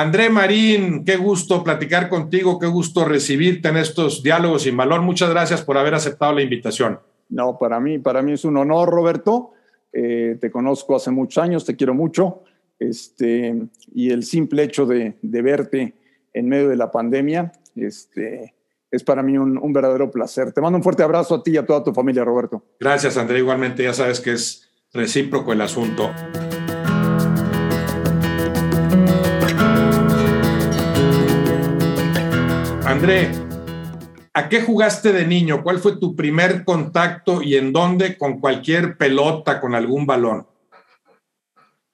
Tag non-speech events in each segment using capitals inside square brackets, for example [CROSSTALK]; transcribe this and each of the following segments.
André Marín, qué gusto platicar contigo, qué gusto recibirte en estos diálogos sin valor. Muchas gracias por haber aceptado la invitación. No, para mí, para mí es un honor, Roberto. Eh, te conozco hace muchos años, te quiero mucho. Este, y el simple hecho de, verte en medio de la pandemia este, es para mí un, un, verdadero placer. Te mando un fuerte abrazo a ti y a toda tu familia, Roberto. Gracias, André. Igualmente, ya sabes que es recíproco el asunto. André, ¿a qué jugaste de niño? ¿Cuál fue tu primer contacto y en dónde con cualquier pelota, con algún balón?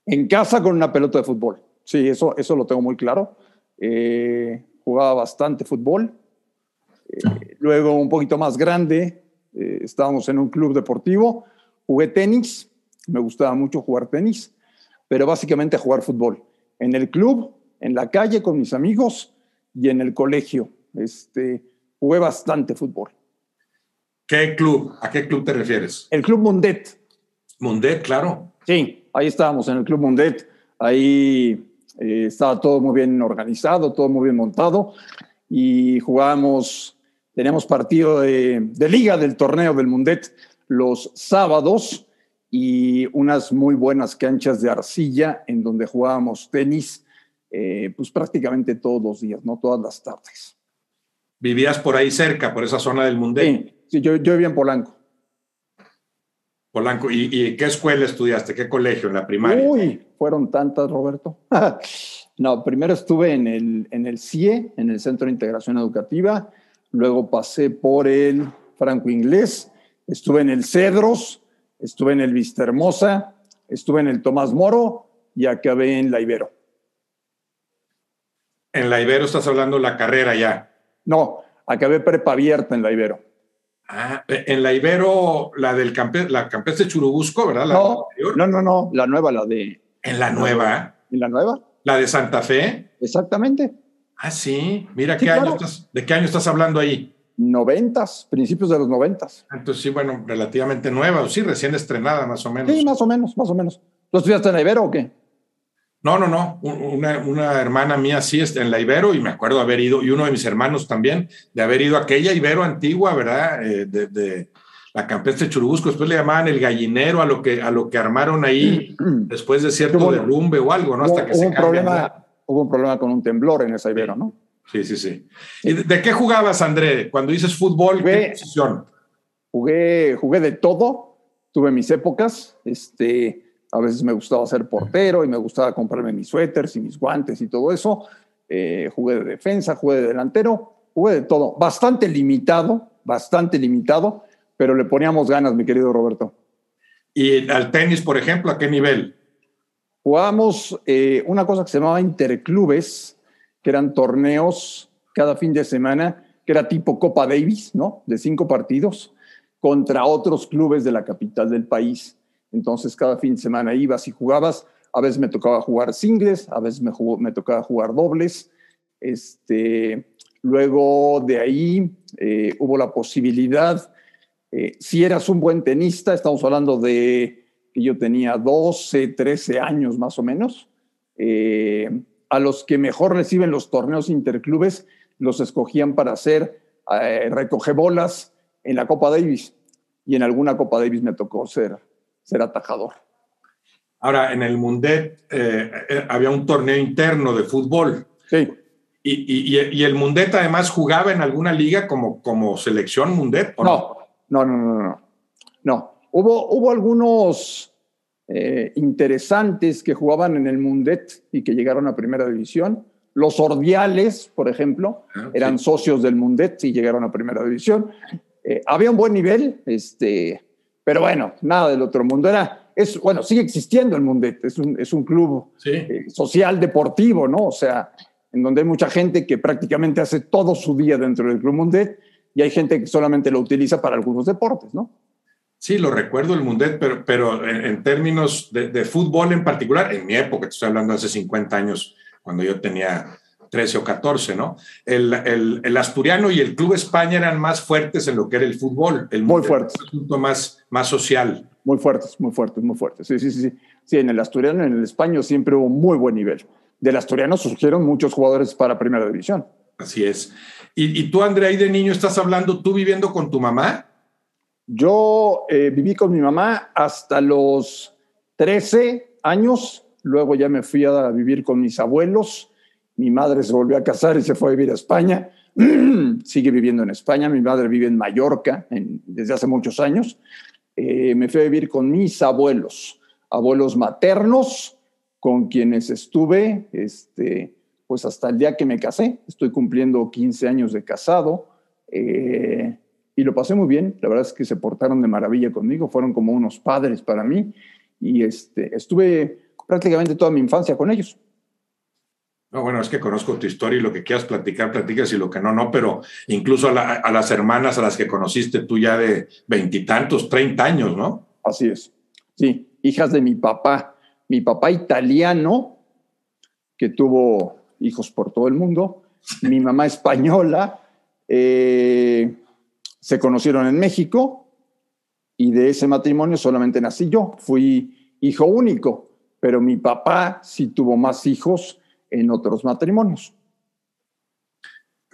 En casa con una pelota de fútbol. Sí, eso, eso lo tengo muy claro. Eh, jugaba bastante fútbol. Eh, luego, un poquito más grande, eh, estábamos en un club deportivo. Jugué tenis. Me gustaba mucho jugar tenis, pero básicamente jugar fútbol. En el club, en la calle con mis amigos y en el colegio. Este, jugué bastante fútbol. ¿Qué club? ¿A qué club te refieres? El Club Mundet. Mundet, claro. Sí, ahí estábamos en el Club Mundet. Ahí eh, estaba todo muy bien organizado, todo muy bien montado y jugábamos, teníamos partido de, de liga del torneo del Mundet los sábados y unas muy buenas canchas de arcilla en donde jugábamos tenis, eh, pues prácticamente todos los días, no todas las tardes. ¿Vivías por ahí cerca, por esa zona del Mundet? Sí, yo, yo vivía en Polanco. Polanco. ¿Y, qué escuela estudiaste? ¿Qué colegio en la primaria? Uy, fueron tantas, Roberto. [LAUGHS] no, primero estuve en el, en el CIE, en el Centro de Integración Educativa. Luego pasé por el Franco Inglés. Estuve en el Cedros. Estuve en el Vista Hermosa. Estuve en el Tomás Moro y acabé en la Ibero. En la Ibero estás hablando la carrera ya. No, acabé prepa abierta en la Ibero. Ah, en la Ibero, la del campe, la campestre Churubusco, ¿verdad? no, no, no, no, la nueva, la de. ¿En la nueva? ¿En la nueva? ¿La de Santa Fe? Exactamente. Ah, sí. Mira, ¿qué año estás, ¿de qué año estás hablando ahí? Noventas, principios de los noventas. Entonces, sí, bueno, relativamente nueva, sí, recién estrenada, más o menos. Sí, más o menos, más o menos. ¿Tú estudiaste en la Ibero o qué? No, no, no. Una, hermana mía sí está en la Ibero y me acuerdo haber ido, y uno de mis hermanos también, de haber ido a aquella Ibero antigua, ¿verdad? Eh, de, la campestre Churubusco. Después le llamaban el gallinero a lo que, a lo que armaron ahí [CLEARS THROAT] después de cierto derrumbe o algo, ¿no? Hasta que hubo un problema, Hubo un problema con un temblor en esa Ibero, ¿no? Sí, sí, sí. ¿Y de qué jugabas, André? Cuando dices fútbol, ¿qué posición? Jugué, jugué de todo. Tuve mis épocas. Este a veces me gustaba ser portero y me gustaba comprarme mis suéteres y mis guantes y todo eso. Eh, jugué de defensa, jugué de delantero, jugué de todo. Bastante limitado, bastante limitado, pero le poníamos ganas, mi querido Roberto. ¿Y al tenis, por ejemplo, a qué nivel? Jugábamos eh, una cosa que se llamaba interclubes, que eran torneos cada fin de semana, que era tipo Copa Davis, ¿no? De cinco partidos, contra otros clubes de la capital del país. Entonces cada fin de semana ibas y jugabas. A veces me tocaba jugar singles, a veces me, tocaba jugar dobles. Este, luego de ahí eh, hubo la posibilidad, eh, si eras un buen tenista, estamos hablando de que yo tenía 12, 13 años más o menos, eh, a los que mejor reciben los torneos interclubes los escogían para hacer recoge bolas en la Copa Davis. Y en alguna Copa Davis me tocó ser ser atajador. Ahora, en el Mundet eh, eh, había un torneo interno de fútbol. Sí. Y, y, el Mundet además jugaba en alguna liga como, como selección Mundet. no? no? no, no, no, no, Hubo, hubo algunos eh, interesantes que jugaban en el Mundet y que llegaron a primera división. Los Ordiales, por ejemplo, ah, eran socios del Mundet y llegaron a primera división. había un buen nivel, este, pero bueno, nada del otro mundo. Era, es, bueno, sigue existiendo el Mundet, es un, es un club eh, social deportivo, ¿no? O sea, en donde hay mucha gente que prácticamente hace todo su día dentro del Club Mundet y hay gente que solamente lo utiliza para algunos deportes, ¿no? Sí, lo recuerdo el Mundet, pero, pero en, términos de, de, fútbol en particular, en mi época, estoy hablando hace 50 años, cuando yo tenía 13 o 14, ¿no? El, el, el, Asturiano y el Club España eran más fuertes en lo que era el fútbol. El muy fuertes. Un asunto más, más social. Muy fuertes, muy fuertes, muy fuertes. Sí, sí, sí, sí. Sí, en el Asturiano, en el Español siempre hubo muy buen nivel. del Asturiano surgieron muchos jugadores para Primera División. Así es. ¿Y, tú, Andrea, ahí de niño estás hablando, tú viviendo con tu mamá? Yo eh, viví con mi mamá hasta los 13 años, luego ya me fui a vivir con mis abuelos, mi madre se volvió a casar y se fue a vivir a España, [CLEARS THROAT] sigue viviendo en España, mi madre vive en Mallorca desde hace muchos años, eh, me fui a vivir con mis abuelos, abuelos maternos, con quienes estuve, este, pues hasta el día que me casé, estoy cumpliendo 15 años de casado, eh, y lo pasé muy bien, la verdad es que se portaron de maravilla conmigo, fueron como unos padres para mí, y este, estuve prácticamente toda mi infancia con ellos. No, bueno, es que conozco tu historia y lo que quieras platicar, platicas y lo que no, no, pero incluso a, las hermanas a las que conociste tú ya de veintitantos, treinta años, ¿no? Así es. Sí, hijas de mi papá. Mi papá italiano, que tuvo hijos por todo el mundo, mi mamá española, eh, se conocieron en México y de ese matrimonio solamente nací yo. Fui hijo único, pero mi papá sí tuvo más hijos en otros matrimonios.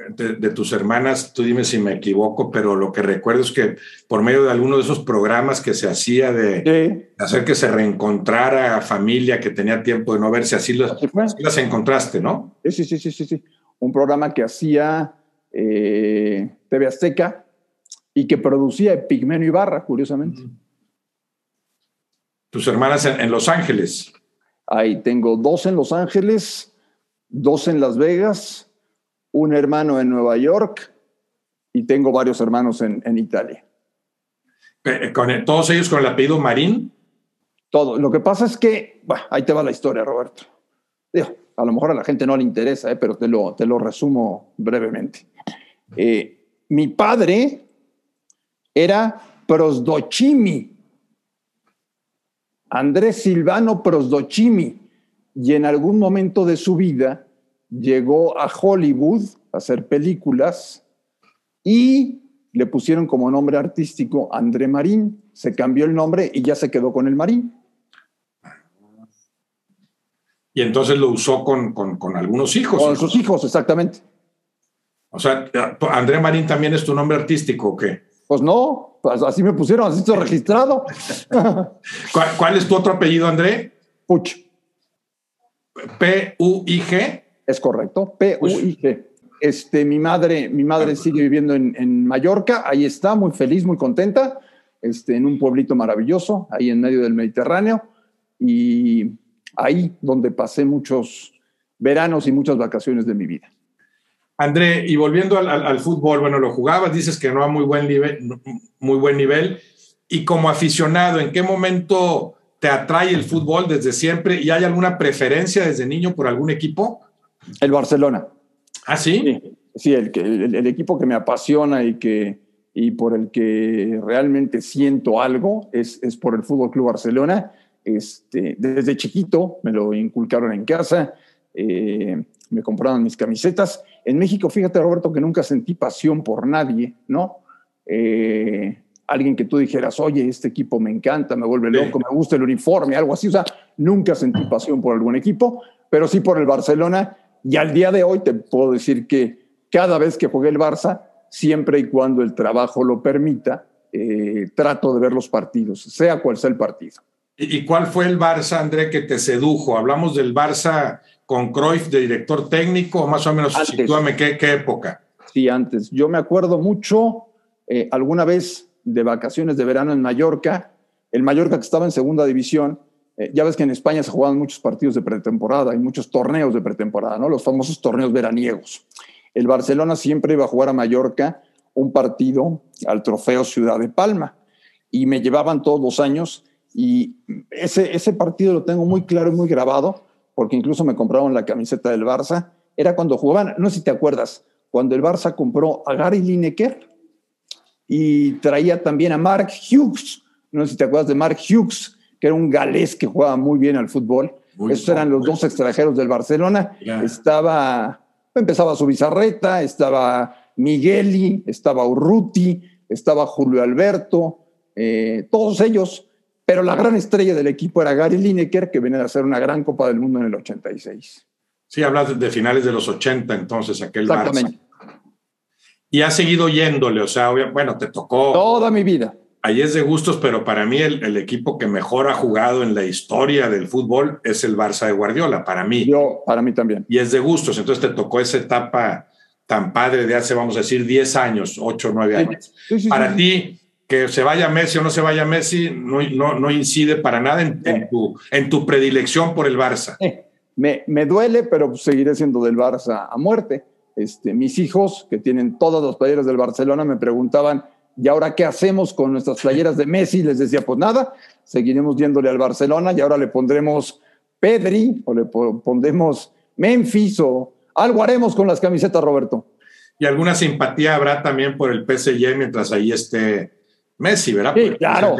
De, tus hermanas, tú dime si me equivoco, pero lo que recuerdo es que por medio de alguno de esos programas que se hacía de, hacer que se reencontrara familia que tenía tiempo de no verse, así las, las encontraste, ¿no? Sí, sí, sí, sí, sí. Un programa que hacía eh, TV Azteca y que producía Pigmenio Ibarra, curiosamente. ¿Tus hermanas en Los Ángeles? Ahí tengo dos en Los Ángeles dos en Las Vegas, un hermano en Nueva York y tengo varios hermanos en, Italia. Eh, ¿Con ¿Todos ellos con el apellido Marín? Todo. Lo que pasa es que, bueno, ahí te va la historia, Roberto. a lo mejor a la gente no le interesa, eh, pero te lo, te lo resumo brevemente. Eh, mi padre era Prosdochimi, Andrés Silvano Prosdochimi y en algún momento de su vida llegó a Hollywood a hacer películas y le pusieron como nombre artístico André Marín. Se cambió el nombre y ya se quedó con el Marín. Y entonces lo usó con, algunos hijos. Con sus hijos, exactamente. O sea, ¿André Marín también es tu nombre artístico o qué? Pues no, pues así me pusieron, así está [LAUGHS] registrado. ¿Cuál, ¿Cuál, es tu otro apellido, André? Puch. P-U-I-G. Es correcto, P-U-I-G. Este, mi madre, mi madre sigue viviendo en, Mallorca, ahí está, muy feliz, muy contenta, este, en un pueblito maravilloso, ahí en medio del Mediterráneo, y ahí donde pasé muchos veranos y muchas vacaciones de mi vida. André, y volviendo al, fútbol, bueno, lo jugabas, dices que no a muy buen nivel, muy buen nivel, y como aficionado, ¿en qué momento te atrae el fútbol desde siempre y hay alguna preferencia desde niño por algún equipo? El Barcelona. ¿Ah, sí? Sí, el, el, equipo que me apasiona y, que, y por el que realmente siento algo es, es por el Fútbol Club Barcelona. Este, desde chiquito me lo inculcaron en casa, eh, me compraron mis camisetas. En México, fíjate, Roberto, que nunca sentí pasión por nadie, ¿no? Eh, alguien que tú dijeras, oye, este equipo me encanta, me vuelve loco, me gusta el uniforme, algo así. O sea, nunca sentí pasión por algún equipo, pero sí por el Barcelona. Y al día de hoy te puedo decir que cada vez que jugué el Barça, siempre y cuando el trabajo lo permita, eh, trato de ver los partidos, sea cual sea el partido. ¿Y cuál fue el Barça, André, que te sedujo? Hablamos del Barça con Cruyff de director técnico, más o menos, sitúame qué, qué época. Sí, antes. Yo me acuerdo mucho, eh, alguna vez de vacaciones de verano en Mallorca, el Mallorca que estaba en segunda división, eh, ya ves que en España se jugaban muchos partidos de pretemporada y muchos torneos de pretemporada, ¿no? Los famosos torneos veraniegos. El Barcelona siempre iba a jugar a Mallorca un partido al trofeo Ciudad de Palma y me llevaban todos los años y ese, ese partido lo tengo muy claro y muy grabado porque incluso me compraron la camiseta del Barça. Era cuando jugaban, no sé si te acuerdas, cuando el Barça compró a Gary Lineker, y traía también a Mark Hughes. No sé si te acuerdas de Mark Hughes, que era un galés que jugaba muy bien al fútbol. Esos eran los dos extranjeros del Barcelona. Estaba, empezaba su bizarreta, estaba Migueli, estaba Urruti, estaba Julio Alberto, eh, todos ellos. Pero la gran estrella del equipo era Gary Lineker, que venía a hacer una gran Copa del Mundo en el 86. Sí, hablas de finales de los 80, entonces, aquel. Barça. Y has seguido yéndole, o sea, bueno, te tocó. Toda mi vida. Ahí es de gustos, pero para mí el, el, equipo que mejor ha jugado en la historia del fútbol es el Barça de Guardiola, para mí. Yo, para mí también. Y es de gustos, entonces te tocó esa etapa tan padre de hace, vamos a decir, 10 años, 8 o 9 años. Sí, sí, para sí. ti, que se vaya Messi o no se vaya Messi, no, no, no incide para nada en, en, tu, en tu predilección por el Barça. Me, me, duele, pero seguiré siendo del Barça a muerte. Este, mis hijos, que tienen todas las playeras del Barcelona, me preguntaban, ¿y ahora qué hacemos con nuestras playeras de Messi? Les decía, pues nada, seguiremos yéndole al Barcelona y ahora le pondremos Pedri o le pondremos Memphis o algo haremos con las camisetas, Roberto. Y alguna simpatía habrá también por el PSG mientras ahí esté Messi, ¿verdad? Sí, claro.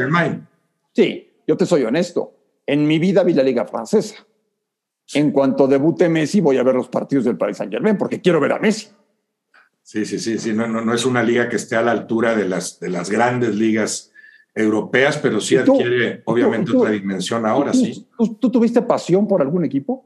Sí, yo te soy honesto. En mi vida vi la Liga Francesa. En cuanto debute Messi, voy a ver los partidos del Paris Saint Germain porque quiero ver a Messi. Sí, sí, sí, sí. No, no, no es una liga que esté a la altura de las, de las grandes ligas europeas, pero sí tú, adquiere obviamente tú, tú, otra dimensión ahora, sí. ¿tú, tuviste pasión por algún equipo?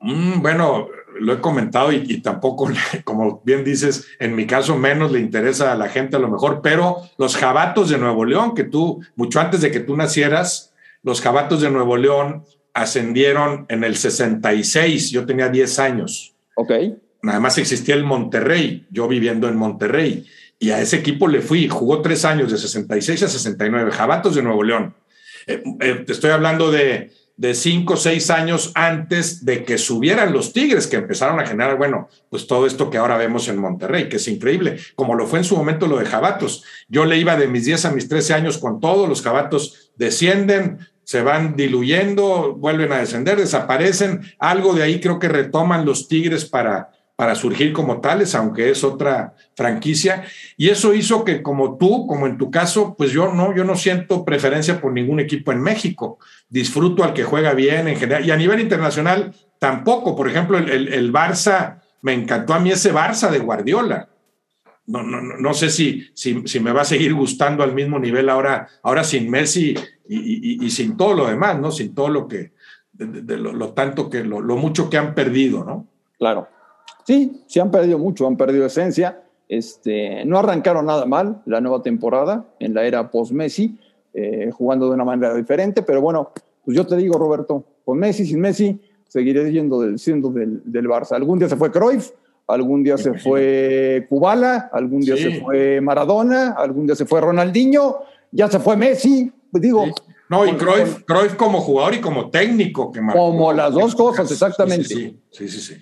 Mm, bueno, lo he comentado y, y, tampoco, [LAUGHS] como bien dices, en mi caso menos le interesa a la gente a lo mejor, pero los jabatos de Nuevo León, que tú, mucho antes de que tú nacieras, los jabatos de Nuevo León ascendieron en el 66, yo tenía 10 años. Ok. Nada más existía el Monterrey, yo viviendo en Monterrey, y a ese equipo le fui, jugó tres años, de 66 a 69, Jabatos de Nuevo León. Eh, eh, te estoy hablando de, de cinco o seis años antes de que subieran los Tigres, que empezaron a generar, bueno, pues todo esto que ahora vemos en Monterrey, que es increíble, como lo fue en su momento lo de Jabatos. Yo le iba de mis 10 a mis 13 años con todo, los Jabatos descienden, se van diluyendo, vuelven a descender, desaparecen. Algo de ahí creo que retoman los Tigres para, para surgir como tales, aunque es otra franquicia. Y eso hizo que como tú, como en tu caso, pues yo no, yo no siento preferencia por ningún equipo en México. Disfruto al que juega bien en general. Y a nivel internacional tampoco. Por ejemplo, el, el, el Barça, me encantó a mí ese Barça de Guardiola. No, no, no, sé si, si, si, me va a seguir gustando al mismo nivel ahora, ahora sin Messi y, sin todo lo demás, ¿no? Sin todo lo que, de, lo, tanto que, lo, lo mucho que han perdido, ¿no? Claro. Sí, sí han perdido mucho, han perdido esencia. Este, no arrancaron nada mal la nueva temporada en la era post-Messi, eh, jugando de una manera diferente, pero bueno, pues yo te digo, Roberto, con Messi, sin Messi, seguiré yendo del, siendo del, del Barça. Algún día se fue Cruyff, algún día se fue Kubala, algún día sí. se fue Maradona, algún día se fue Ronaldinho, ya se fue Messi, pues digo... Sí. No, y Cruyff, Cruyff, como jugador y como técnico. Que como las dos cosas, exactamente. Sí, sí, sí. sí.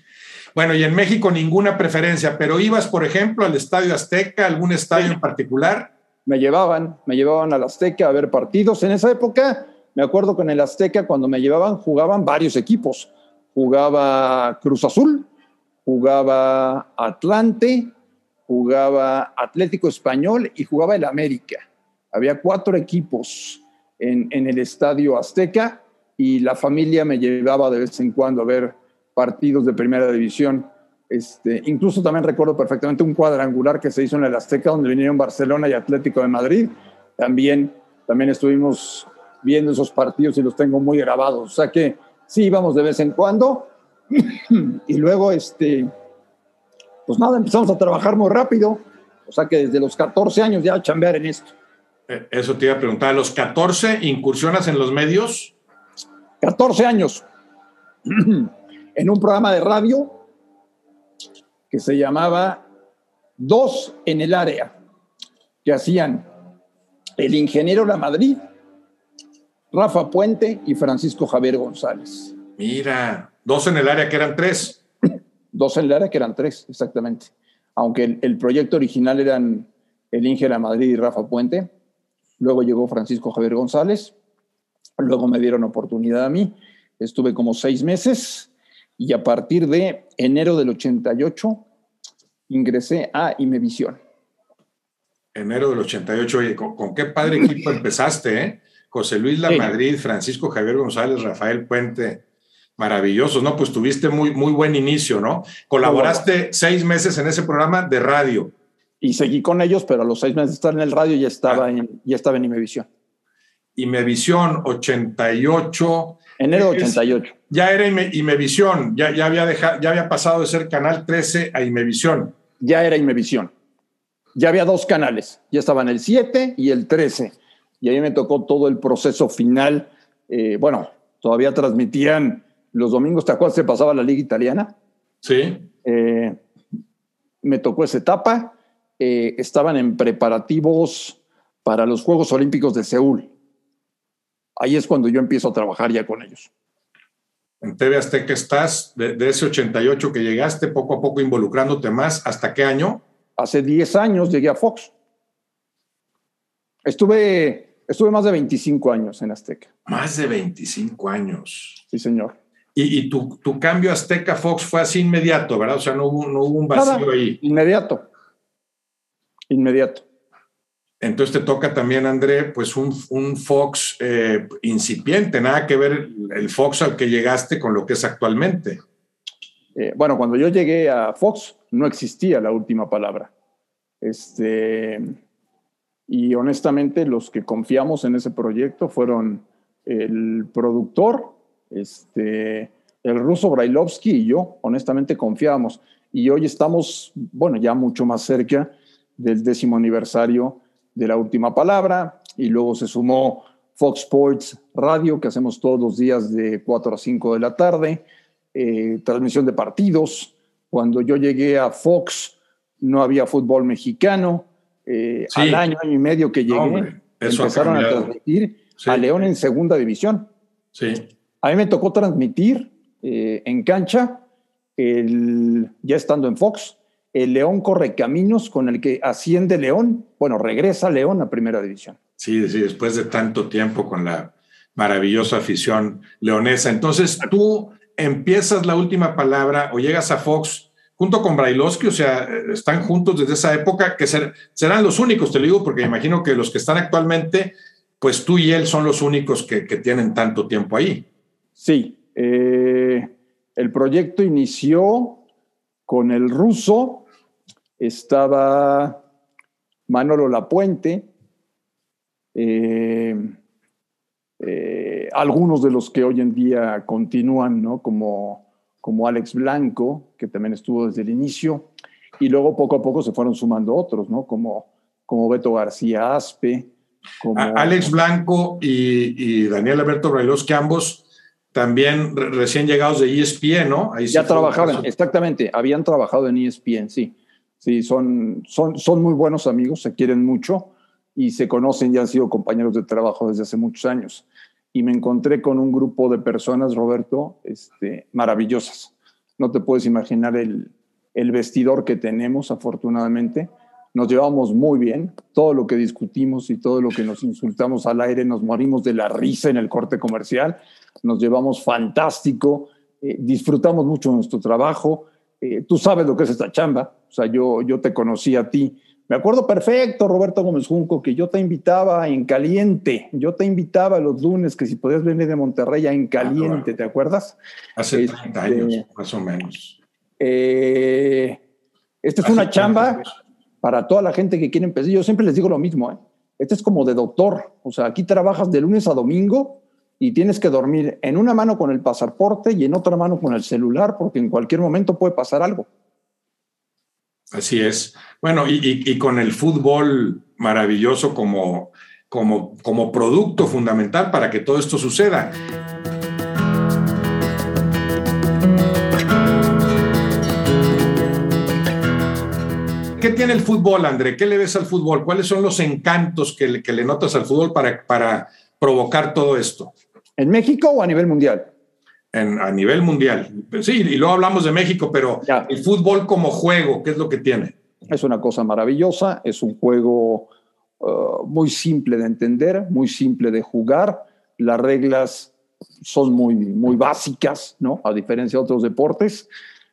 Bueno, y en México ninguna preferencia, pero ibas, por ejemplo, al Estadio Azteca, algún estadio sí. en particular. Me llevaban, me llevaban al Azteca a ver partidos. En esa época, me acuerdo que en el Azteca, cuando me llevaban, jugaban varios equipos. Jugaba Cruz Azul, jugaba Atlante, jugaba Atlético Español y jugaba el América. Había cuatro equipos en, el Estadio Azteca y la familia me llevaba de vez en cuando a ver partidos de primera división. Este, incluso también recuerdo perfectamente un cuadrangular que se hizo en el Azteca, donde vinieron Barcelona y Atlético de Madrid. También, también estuvimos viendo esos partidos y los tengo muy grabados. O sea que sí íbamos de vez en cuando. [CLEARS THROAT] y luego, este, pues nada, empezamos a trabajar muy rápido. O sea que desde los 14 años ya a chambear en esto. Eh, eso te iba a preguntar. ¿A los 14 incursionas en los medios? 14 años. [CLEARS THROAT] en un programa de radio que se llamaba Dos en el área, que hacían el ingeniero La Madrid, Rafa Puente y Francisco Javier González. Mira, dos en el área que eran tres. dos en el área que eran tres, exactamente. Aunque el, el proyecto original eran el Inge La Madrid y Rafa Puente. Luego llegó Francisco Javier González. Luego me dieron oportunidad a mí. Estuve como seis meses y a partir de enero del 88 ingresé a Imevisión. Enero del 88, oye, ¿con, con qué padre equipo [LAUGHS] empezaste, eh? José Luis La Madrid, Francisco Javier González, Rafael Puente, maravillosos, ¿no? Pues tuviste muy, muy buen inicio, ¿no? Colaboraste bueno. seis meses en ese programa de radio. Y seguí con ellos, pero a los seis meses de estar en el radio ya estaba, ah. en, ya estaba en Imevisión. Imevisión 88. Enero 88. Ya era Imevisión, ya, ya, había dejado, ya había pasado de ser Canal 13 a Imevisión. Ya era Imevisión. Ya había dos canales, ya estaban el 7 y el 13. Y ahí me tocó todo el proceso final. Eh, bueno, todavía transmitían los domingos, ¿te acuerdas? Se pasaba la liga italiana. Sí. Eh, me tocó esa etapa. Eh, estaban en preparativos para los Juegos Olímpicos de Seúl. Ahí es cuando yo empiezo a trabajar ya con ellos. En TV Azteca estás, de, ese 88 que llegaste, poco a poco involucrándote más, ¿hasta qué año? Hace 10 años llegué a Fox. Estuve, estuve más de 25 años en Azteca. Más de 25 años. Sí, señor. Y, tu, cambio Azteca Fox fue así inmediato, ¿verdad? O sea, no hubo, no hubo un vacío ahí. Inmediato. Inmediato. Entonces te toca también, André, pues un, Fox eh, incipiente, nada que ver el Fox al que llegaste con lo que es actualmente. Eh, bueno, cuando yo llegué a Fox no existía la última palabra. Este, y honestamente los que confiamos en ese proyecto fueron el productor, este, el ruso Brailovsky y yo, honestamente confiamos. Y hoy estamos, bueno, ya mucho más cerca del décimo aniversario de la última palabra. Y luego se sumó Fox Sports Radio, que hacemos todos los días de 4 a 5 de la tarde, eh, transmisión de partidos. Cuando yo llegué a Fox no había fútbol mexicano. Eh, al año, año y medio que llegué, empezaron a transmitir a León en segunda división. Sí. A mí me tocó transmitir eh, en cancha, el, ya estando en Fox, el León corre caminos con el que asciende León, bueno, regresa León a primera división. Sí, sí, después de tanto tiempo con la maravillosa afición leonesa. Entonces tú empiezas la última palabra o llegas a Fox junto con Brailovsky, o sea, están juntos desde esa época, que serán los únicos, te lo digo, porque imagino que los que están actualmente, pues tú y él son los únicos que tienen tanto tiempo ahí. Sí, eh, el proyecto inició con el ruso, estaba Manolo Lapuente, eh, eh, algunos de los que hoy en día continúan, ¿no? como, como Alex Blanco, que también estuvo desde el inicio, y luego poco a poco se fueron sumando otros, ¿no? como, como Beto García Aspe. Como, Alex Blanco y, y Daniel Alberto que ambos también recién llegados de ESPN, ¿no? ya trabajaban, exactamente, habían trabajado en ESPN, sí. Sí, son, son, son muy buenos amigos, se quieren mucho y se conocen y han sido compañeros de trabajo desde hace muchos años. Y me encontré con un grupo de personas, Roberto, este, maravillosas. No te puedes imaginar el, el vestidor que tenemos, afortunadamente. Nos llevamos muy bien. Todo lo que discutimos y todo lo que nos insultamos al aire, nos morimos de la risa en el corte comercial nos llevamos fantástico, eh, disfrutamos mucho nuestro trabajo. Eh, tú sabes lo que es esta chamba, o sea, yo, yo te conocí a ti. Me acuerdo perfecto, Roberto Gómez Junco, que yo te invitaba en caliente. Yo te invitaba los lunes que si podías venir de Monterrey a en ah, caliente, ¿te acuerdas? Hace 30 este, años, más o menos. Eh, esta es una chamba para toda la gente que quiere empezar. Yo siempre les digo lo mismo, ¿eh? Este es como de doctor. O sea, aquí trabajas de lunes a domingo y tienes que dormir en una mano con el pasaporte y en otra mano con el celular, porque en cualquier momento puede pasar algo. Así es. Bueno, y, con el fútbol maravilloso como, como, como producto fundamental para que todo esto suceda. ¿Qué tiene el fútbol, André? ¿Qué le ves al fútbol? ¿Cuáles son los encantos que le, que le notas al fútbol para, para provocar todo esto? ¿En México o a nivel mundial? a nivel mundial. Sí, y luego hablamos de México, pero el fútbol como juego, ¿qué es lo que tiene? Es una cosa maravillosa, es un juego uh, muy simple de entender, muy simple de jugar. Las reglas son muy, muy básicas, ¿no? A diferencia de otros deportes.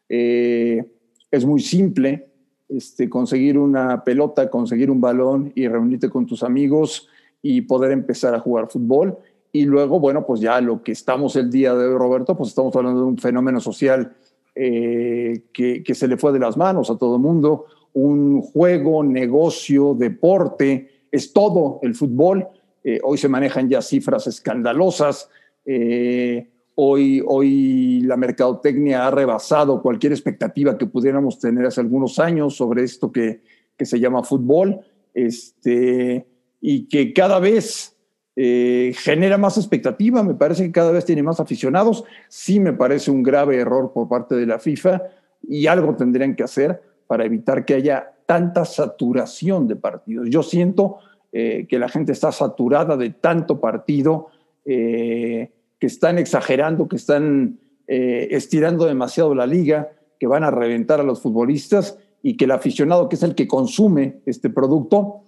Eh, es muy simple este, conseguir una pelota, conseguir un balón y reunirte con tus amigos y poder empezar a jugar fútbol y luego, bueno, pues ya lo que estamos el día de Roberto, pues estamos hablando de un fenómeno social eh, que, que, se le fue de las manos a todo el mundo, un juego, negocio, deporte, es todo el fútbol. eh, hoy se manejan ya cifras escandalosas, eh, hoy, hoy la mercadotecnia ha rebasado cualquier expectativa que pudiéramos tener hace algunos años sobre esto que, que se llama fútbol, este, y que cada vez eh, genera más expectativa, me parece que cada vez tiene más aficionados, sí me parece un grave error por parte de la FIFA y algo tendrían que hacer para evitar que haya tanta saturación de partidos. Yo siento eh, que la gente está saturada de tanto partido, eh, que están exagerando, que están estirando demasiado la liga, que van a reventar a los futbolistas y que el aficionado, que es el que consume este producto,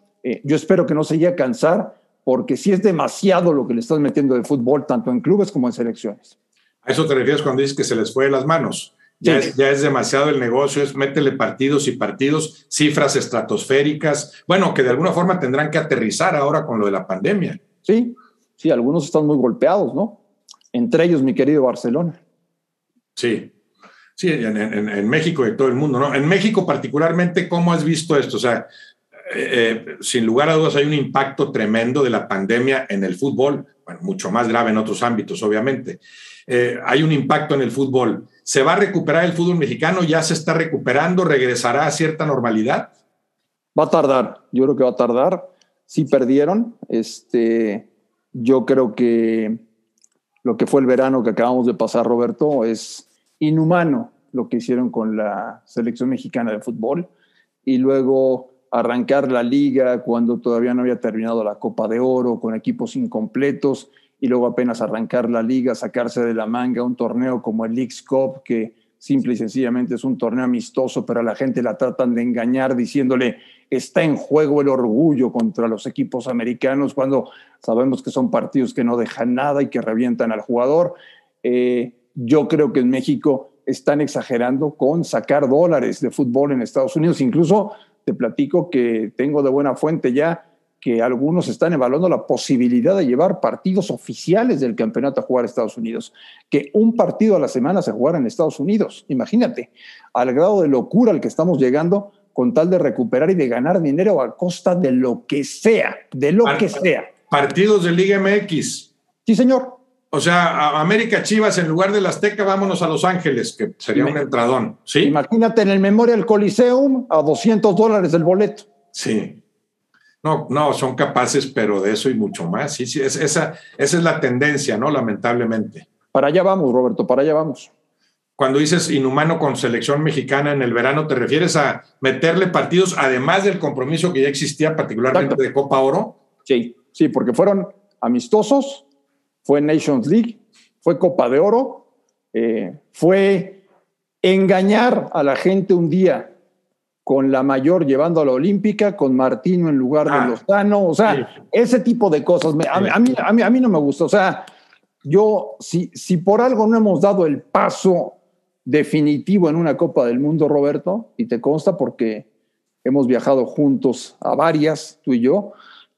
yo espero que no se llegue a cansar porque si es demasiado lo que le estás metiendo de fútbol, tanto en clubes como en selecciones. A eso te refieres cuando dices que se les fue de las manos. Ya, es, ya es demasiado el negocio, es métele partidos y partidos, cifras estratosféricas, bueno, que de alguna forma tendrán que aterrizar ahora con lo de la pandemia. Sí, sí, algunos están muy golpeados, ¿no? Entre ellos mi querido Barcelona. Sí, sí, en, en, en México y todo el mundo, ¿no? En México particularmente, ¿cómo has visto esto? O sea, eh, eh, sin lugar a dudas hay un impacto tremendo de la pandemia en el fútbol, bueno, mucho más grave en otros ámbitos, obviamente. Eh, hay un impacto en el fútbol. ¿Se va a recuperar el fútbol mexicano? ¿Ya se está recuperando? ¿Regresará a cierta normalidad? Va a tardar, yo creo que va a tardar. Sí perdieron. Este, yo creo que lo que fue el verano que acabamos de pasar, Roberto, es inhumano lo que hicieron con la selección mexicana de fútbol. Y luego arrancar la liga cuando todavía no había terminado la Copa de Oro, con equipos incompletos, y luego apenas arrancar la liga, sacarse de la manga un torneo como el Leagues Cup, que simple y sencillamente es un torneo amistoso, pero a la gente la tratan de engañar diciéndole está en juego el orgullo contra los equipos americanos, cuando sabemos que son partidos que no dejan nada y que revientan al jugador. Eh, yo creo que en México están exagerando con sacar dólares de fútbol en Estados Unidos, incluso te platico que tengo de buena fuente ya que algunos están evaluando la posibilidad de llevar partidos oficiales del campeonato a jugar a Estados Unidos, que un partido a la semana se jugara en Estados Unidos. Imagínate, al grado de locura al que estamos llegando con tal de recuperar y de ganar dinero a costa de lo que sea, de lo que sea. Partidos de Liga MX. Sí, señor. O sea, América Chivas en lugar del Azteca, vámonos a Los Ángeles, que sería un entradón. ¿sí? Imagínate en el Memorial Coliseum a 200 dólares el boleto. Sí. No, no, son capaces, pero de eso y mucho más. Sí, sí, esa, esa es la tendencia, ¿no? Lamentablemente. Para allá vamos, Roberto, para allá vamos. Cuando dices inhumano con selección mexicana en el verano, ¿te refieres a meterle partidos además del compromiso que ya existía, particularmente de Copa Oro? Sí, sí, porque fueron amistosos fue Nations League, fue Copa de Oro, eh, fue engañar a la gente un día con la mayor llevando a la Olímpica, con Martino en lugar de ah, Lozano, o sea, ese tipo de cosas. a, mí, a, mí, a mí no me gusta, o sea, yo, si, si por algo no hemos dado el paso definitivo en una Copa del Mundo, Roberto, y te consta porque hemos viajado juntos a varias, tú y yo,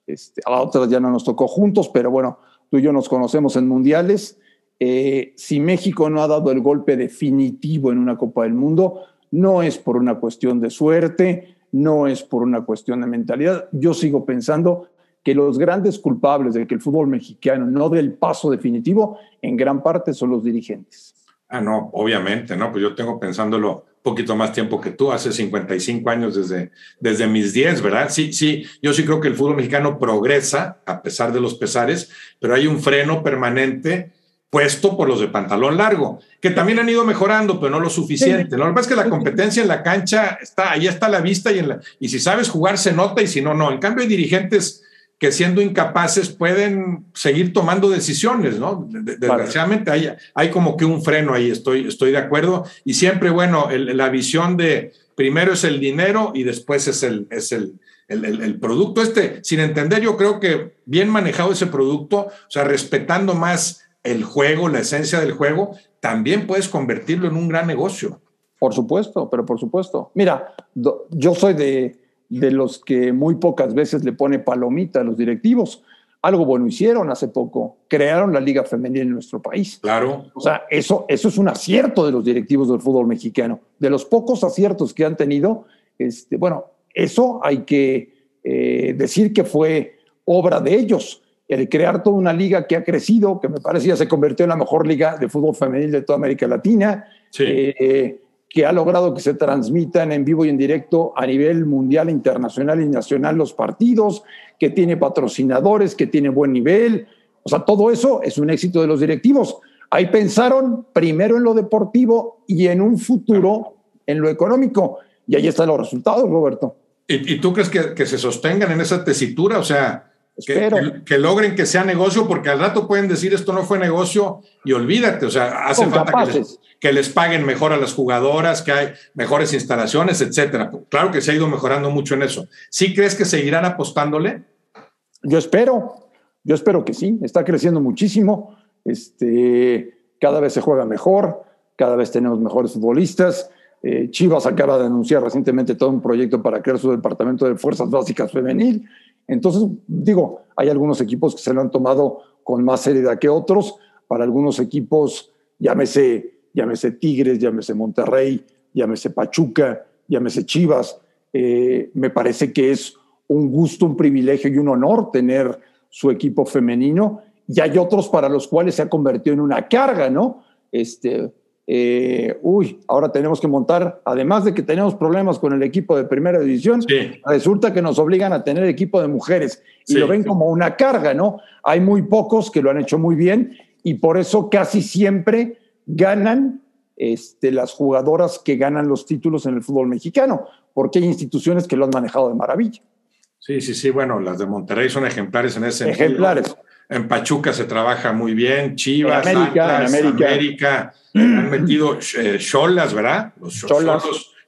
este, a otras ya no nos tocó juntos, pero bueno, tú y yo nos conocemos en mundiales. Eh, si México no ha dado el golpe definitivo en una Copa del Mundo, no es por una cuestión de suerte, no es por una cuestión de mentalidad. Yo sigo pensando que los grandes culpables de que el fútbol mexicano no dé el paso definitivo, en gran parte son los dirigentes. Ah, no, obviamente, ¿no? Pues yo tengo pensándolo poquito más tiempo que tú, hace 55 años desde, desde mis 10, ¿verdad? Sí, sí, yo sí creo que el fútbol mexicano progresa a pesar de los pesares, pero hay un freno permanente puesto por los de pantalón largo, que también han ido mejorando, pero no lo suficiente. Lo que es que la competencia en la cancha está, ahí está a la vista y, en la, y si sabes jugar se nota y si no, no. En cambio hay dirigentes que siendo incapaces pueden seguir tomando decisiones, ¿no? Desgraciadamente hay, hay como que un freno ahí, estoy, estoy de acuerdo. Y siempre, bueno, la visión de primero es el dinero y después es el, es el, el, producto. Este, sin entender, yo creo que bien manejado ese producto, o sea, respetando más el juego, la esencia del juego, también puedes convertirlo en un gran negocio. Por supuesto, pero por supuesto. Mira, yo soy de, de los que muy pocas veces le pone palomita a los directivos. Algo bueno hicieron hace poco, crearon la Liga Femenil en nuestro país. Claro. O sea, eso, eso es un acierto de los directivos del fútbol mexicano. De los pocos aciertos que han tenido, este, bueno, eso hay que eh, decir que fue obra de ellos. el crear toda una liga que ha crecido, que me parece ya se convirtió en la mejor liga de fútbol femenil de toda América Latina, eh, que ha logrado que se transmitan en vivo y en directo a nivel mundial, internacional y nacional los partidos, que tiene patrocinadores, que tiene buen nivel. O sea, todo eso es un éxito de los directivos. Ahí pensaron primero en lo deportivo y en un futuro en lo económico. Y ahí están los resultados, Roberto. ¿Y, tú crees que, que, se sostengan en esa tesitura? O sea, que, logren que sea negocio, porque al rato pueden decir esto no fue negocio y olvídate. O sea, hace falta que les, paguen mejor a las jugadoras, que hay mejores instalaciones, etcétera. Claro que se ha ido mejorando mucho en eso. ¿Sí crees que seguirán apostándole? Yo espero, yo espero que sí. Está creciendo muchísimo. Este, cada vez se juega mejor, cada vez tenemos mejores futbolistas. Eh, Chivas acaba de anunciar recientemente todo un proyecto para crear su departamento de fuerzas básicas femenil. Entonces, digo, hay algunos equipos que se lo han tomado con más seriedad que otros. Para algunos equipos, llámese, llámese Tigres, llámese Monterrey, llámese Pachuca, llámese Chivas, eh, me parece que es un gusto, un privilegio y un honor tener su equipo femenino. Y hay otros para los cuales se ha convertido en una carga, ¿no? Este, eh, uy, ahora tenemos que montar, además de que tenemos problemas con el equipo de primera división, resulta que nos obligan a tener equipo de mujeres y lo ven como una carga, ¿no? Hay muy pocos que lo han hecho muy bien y por eso casi siempre ganan este, las jugadoras que ganan los títulos en el fútbol mexicano, porque hay instituciones que lo han manejado de maravilla. Sí, sí, sí, bueno, las de Monterrey son ejemplares en ese Ejemplares. En Pachuca se trabaja muy bien, Chivas, América, América. han metido [CLEARS THROAT] eh, cholas, ¿verdad? Los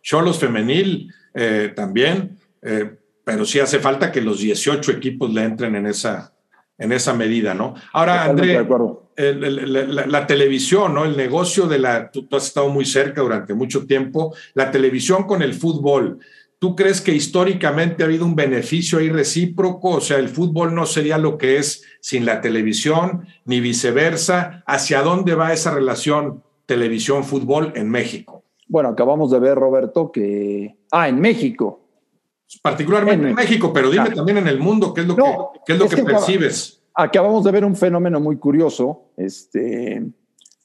cholos, femenil eh, también, eh, pero sí hace falta que los 18 equipos le entren en esa, en esa medida, ¿no? Ahora, André, la, televisión, ¿no? El negocio de la, tú has estado muy cerca durante mucho tiempo, la televisión con el fútbol. ¿Tú crees que históricamente ha habido un beneficio ahí recíproco? O sea, el fútbol no sería lo que es sin la televisión, ni viceversa. ¿Hacia dónde va esa relación televisión-fútbol en México? Bueno, acabamos de ver, Roberto, que... Ah, en México. Particularmente en, México, pero dime también en el mundo, ¿qué es lo que, es lo que, percibes? Acabamos de ver un fenómeno muy curioso, este,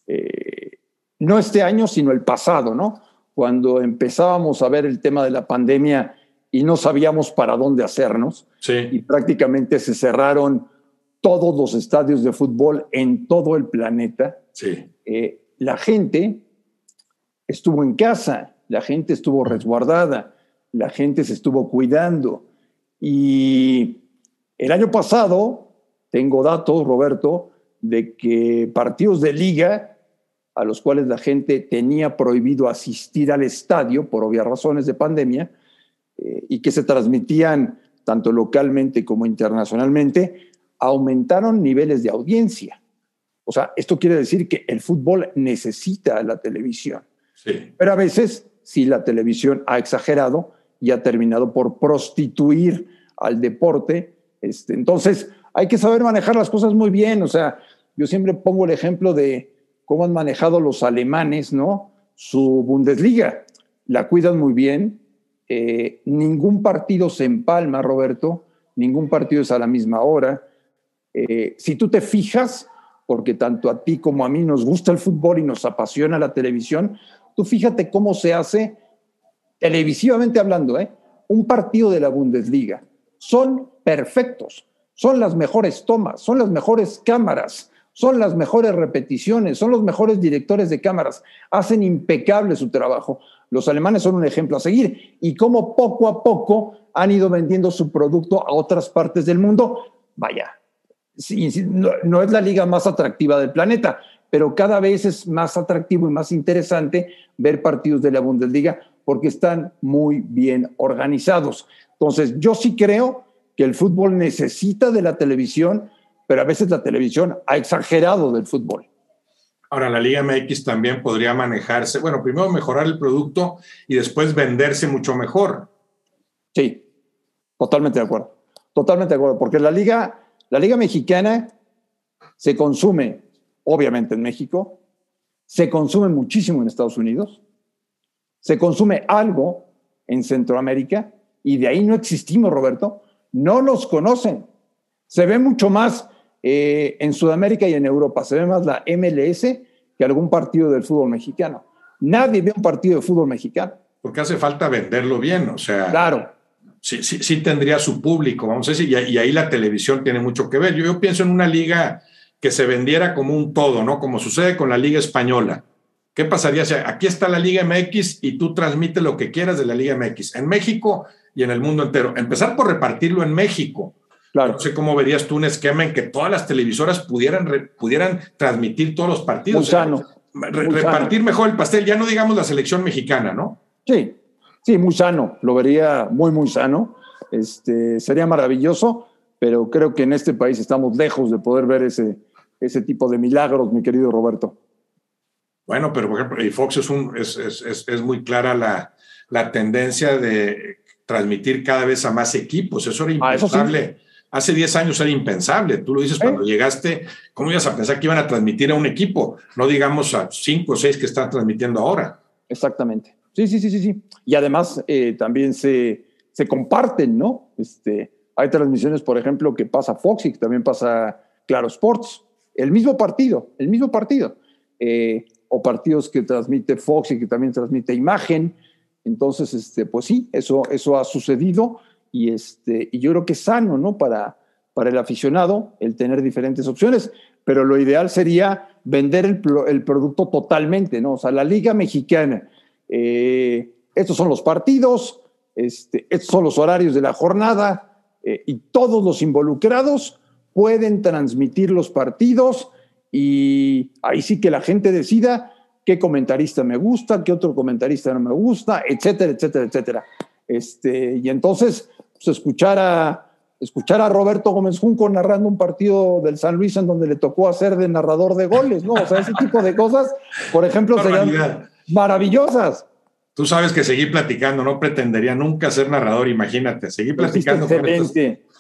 eh, no este año, sino el pasado, ¿no? Cuando empezábamos a ver el tema de la pandemia y no sabíamos para dónde hacernos. Y prácticamente se cerraron todos los estadios de fútbol en todo el planeta. Sí. Eh, la gente estuvo en casa, la gente estuvo resguardada, la gente se estuvo cuidando. Y el año pasado, tengo datos, Roberto, de que partidos de liga a los cuales la gente tenía prohibido asistir al estadio por obvias razones de pandemia eh, y que se transmitían tanto localmente como internacionalmente, aumentaron niveles de audiencia. O sea, esto quiere decir que el fútbol necesita la televisión. Pero a veces, si la televisión ha exagerado y ha terminado por prostituir al deporte, este, entonces hay que saber manejar las cosas muy bien. O sea, yo siempre pongo el ejemplo de, cómo han manejado los alemanes, ¿no? Su Bundesliga. La cuidan muy bien. Eh, ningún partido se empalma, Roberto. Ningún partido es a la misma hora. Eh, si tú te fijas, porque tanto a ti como a mí nos gusta el fútbol y nos apasiona la televisión, tú fíjate cómo se hace, televisivamente hablando, ¿eh? un partido de la Bundesliga. Son perfectos, son las mejores tomas, son las mejores cámaras, son las mejores repeticiones, son los mejores directores de cámaras, hacen impecable su trabajo. Los alemanes son un ejemplo a seguir y cómo poco a poco han ido vendiendo su producto a otras partes del mundo. Vaya, no, es la liga más atractiva del planeta, pero cada vez es más atractivo y más interesante ver partidos de la Bundesliga porque están muy bien organizados. Entonces, yo sí creo que el fútbol necesita de la televisión pero a veces la televisión ha exagerado del fútbol. Ahora, la Liga MX también podría manejarse, bueno, primero mejorar el producto y después venderse mucho mejor. Sí, totalmente de acuerdo. Totalmente de acuerdo, porque la Liga, la Liga Mexicana se consume, obviamente, en México, se consume muchísimo en Estados Unidos, se consume algo en Centroamérica y de ahí no existimos, Roberto. No nos conocen. Se ve mucho más eh, en Sudamérica y en Europa se ve más la MLS que algún partido del fútbol mexicano. Nadie ve un partido de fútbol mexicano. Porque hace falta venderlo bien, o sea. Claro. Sí, sí, sí tendría su público, vamos a decir, y, ahí la televisión tiene mucho que ver. Yo, yo pienso en una liga que se vendiera como un todo, ¿no? Como sucede con la Liga Española. ¿Qué pasaría si aquí está la Liga MX y tú transmites lo que quieras de la Liga MX en México y en el mundo entero? Empezar por repartirlo en México. Claro. No sé cómo verías tú un esquema en que todas las televisoras pudieran, pudieran transmitir todos los partidos. Muy sano. repartir mejor el pastel, ya no digamos la selección mexicana, ¿no? Sí, sí, muy sano. Lo vería muy, muy sano. Este, sería maravilloso, pero creo que en este país estamos lejos de poder ver ese, ese tipo de milagros, mi querido Roberto. Bueno, pero por ejemplo, Fox es, un, es, es, es muy clara la, la, tendencia de transmitir cada vez a más equipos. Eso era ah, impensable. Hace 10 años era impensable. Tú lo dices cuando llegaste, ¿cómo ibas a pensar que iban a transmitir a un equipo? No digamos a cinco o seis que están transmitiendo ahora. Exactamente. Sí, sí, sí, sí, sí. Y además eh, también se, se comparten, ¿no? Este, hay transmisiones, por ejemplo, que pasa Fox y que también pasa Claro Sports el mismo partido, el mismo partido. Eh, o partidos que transmite Fox y que también transmite imagen. Entonces, este, pues sí, eso, eso ha sucedido y, este, y yo creo que es sano, ¿no? Para, para el aficionado el tener diferentes opciones, pero lo ideal sería vender el, el producto totalmente, ¿no? O sea, la Liga Mexicana, eh, estos son los partidos, este, estos son los horarios de la jornada eh, y todos los involucrados pueden transmitir los partidos y ahí sí que la gente decida qué comentarista me gusta, qué otro comentarista no me gusta, etcétera, etcétera, etcétera. Este, y entonces, pues, escuchar a, escuchar a Roberto Gómez Junco narrando un partido del San Luis en donde le tocó hacer de narrador de goles, ¿no? O sea, ese tipo de cosas, por ejemplo, serían maravillosas. Tú sabes que seguí platicando, no pretendería nunca ser narrador, imagínate, seguí platicando. Con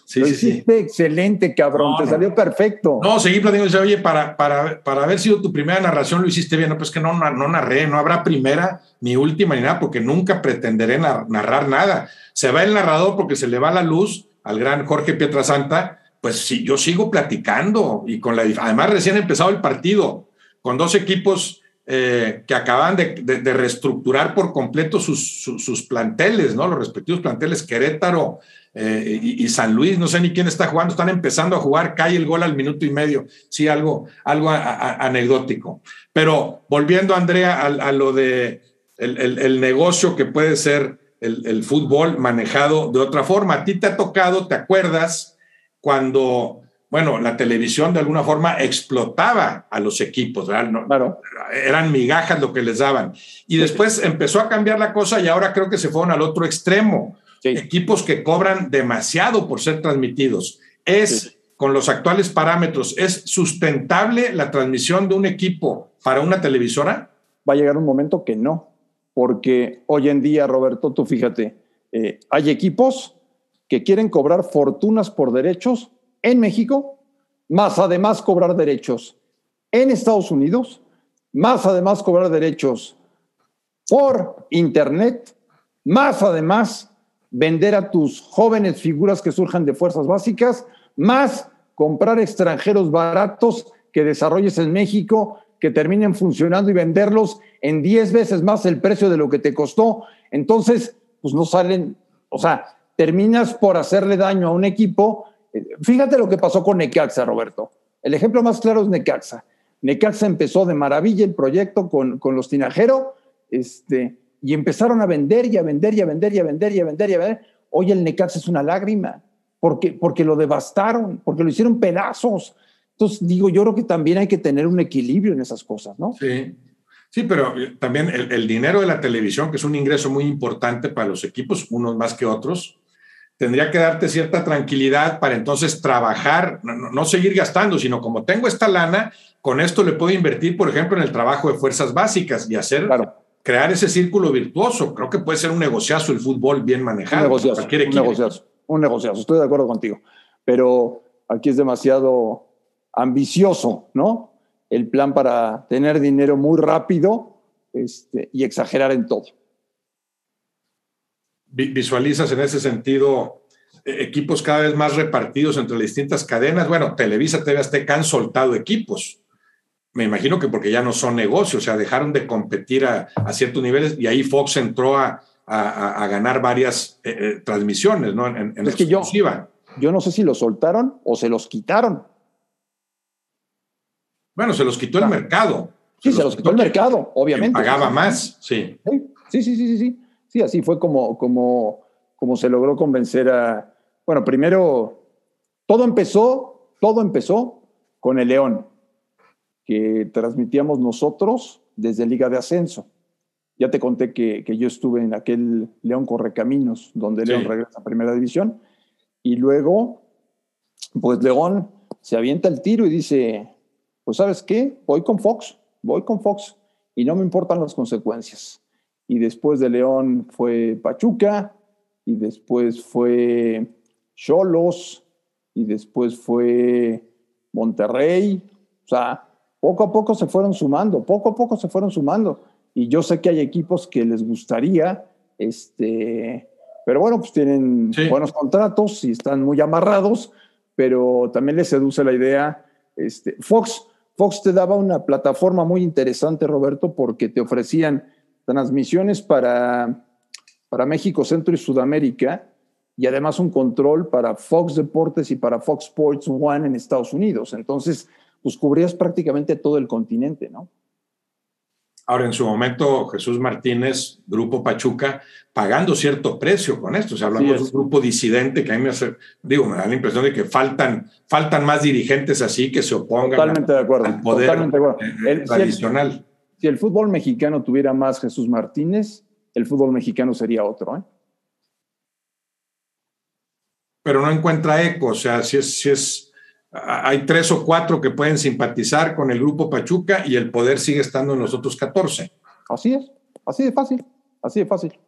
Sí, sí, excelente, cabrón, te salió perfecto. No, seguí platicando, oye, para, para, para haber sido tu primera narración lo hiciste bien, no, pues que no, no narré, no habrá primera ni última ni nada, porque nunca pretenderé narrar nada. Se va el narrador porque se le va la luz al gran Jorge Pietrasanta, pues sí, yo sigo platicando y con la... Además, recién empezado el partido, con dos equipos eh, que acaban de, de, reestructurar por completo sus, sus, sus, planteles, ¿no? Los respectivos planteles, Querétaro eh, y, San Luis, no sé ni quién está jugando, están empezando a jugar, cae el gol al minuto y medio, sí, algo, algo anecdótico. Pero volviendo, Andrea, a, lo de el, negocio que puede ser el, fútbol manejado de otra forma. A ti te ha tocado, ¿te acuerdas? Cuando, bueno, la televisión de alguna forma explotaba a los equipos, ¿verdad? Eran migajas lo que les daban. Y después empezó a cambiar la cosa y ahora creo que se fueron al otro extremo equipos que cobran demasiado por ser transmitidos. Es, con los actuales parámetros, ¿es sustentable la transmisión de un equipo para una televisora? Va a llegar un momento que no, porque hoy en día, Roberto, tú fíjate, eh, hay equipos que quieren cobrar fortunas por derechos en México, más además cobrar derechos en Estados Unidos, más además cobrar derechos por Internet, más además vender a tus jóvenes figuras que surjan de fuerzas básicas, más comprar extranjeros baratos que desarrolles en México, que terminen funcionando y venderlos en 10 veces más el precio de lo que te costó. Entonces, pues no salen, o sea, terminas por hacerle daño a un equipo. Fíjate lo que pasó con Necaxa, Roberto. El ejemplo más claro es Necaxa. Necaxa empezó de maravilla el proyecto con, con los Tinajero, este, y empezaron a vender y a vender y a vender y a vender y a vender y a vender. Hoy el Necaxa es una lágrima porque, porque lo devastaron, porque lo hicieron pedazos. Entonces, digo, yo creo que también hay que tener un equilibrio en esas cosas, ¿no? Sí. Sí, pero también el, dinero de la televisión, que es un ingreso muy importante para los equipos, unos más que otros, tendría que darte cierta tranquilidad para entonces trabajar, no, seguir gastando, sino como tengo esta lana, con esto le puedo invertir, por ejemplo, en el trabajo de fuerzas básicas y hacer claro crear ese círculo virtuoso. Creo que puede ser un negociazo el fútbol bien manejado. Un negociazo, un negociazo, un negociazo, estoy de acuerdo contigo. Pero aquí es demasiado ambicioso, ¿no? El plan para tener dinero muy rápido este, y exagerar en todo. ¿Visualizas en ese sentido equipos cada vez más repartidos entre las distintas cadenas. Bueno, Televisa, TV Azteca han soltado equipos. Me imagino que porque ya no son negocios, o sea, dejaron de competir a, ciertos niveles y ahí Fox entró a, ganar varias eh, eh, transmisiones, ¿no? En, es que yo, yo no sé si los soltaron o se los quitaron. Bueno, se los quitó el ah. mercado. Sí, se, los quitó, el mercado, obviamente. Pagaba más, sí. Sí, sí, sí, sí, sí. Sí, así fue como, como, como se logró convencer a, bueno, primero, todo empezó, todo empezó con el León, que transmitíamos nosotros desde Liga de Ascenso. Ya te conté que, yo estuve en aquel León Correcaminos, donde León regresa a Primera División. Y luego, pues León se avienta el tiro y dice, pues sabes qué, voy con Fox, voy con Fox y no me importan las consecuencias. Y después de León fue Pachuca y después fue Cholos y después fue Monterrey. O sea, poco a poco se fueron sumando, poco a poco se fueron sumando. Y yo sé que hay equipos que les gustaría, este, pero bueno, pues tienen buenos contratos y están muy amarrados, pero también les seduce la idea. Este, Fox, Fox te daba una plataforma muy interesante, Roberto, porque te ofrecían transmisiones para, para México, Centro y Sudamérica y además un control para Fox Deportes y para Fox Sports One en Estados Unidos. Entonces, pues cubrías prácticamente todo el continente, ¿no? Ahora, en su momento, Jesús Martínez, Grupo Pachuca, pagando cierto precio con esto. O sea, hablamos de un grupo disidente que a mí me hace, digo, me da la impresión de que faltan, faltan más dirigentes así que se opongan totalmente de acuerdo, al poder totalmente de acuerdo. Eh, tradicional. si el fútbol mexicano tuviera más Jesús Martínez, el fútbol mexicano sería otro, ¿eh? pero no encuentra eco. O sea, si es, si es, hay tres o cuatro que pueden simpatizar con el grupo Pachuca y el poder sigue estando en los otros 14. Así es, así de fácil, así de fácil.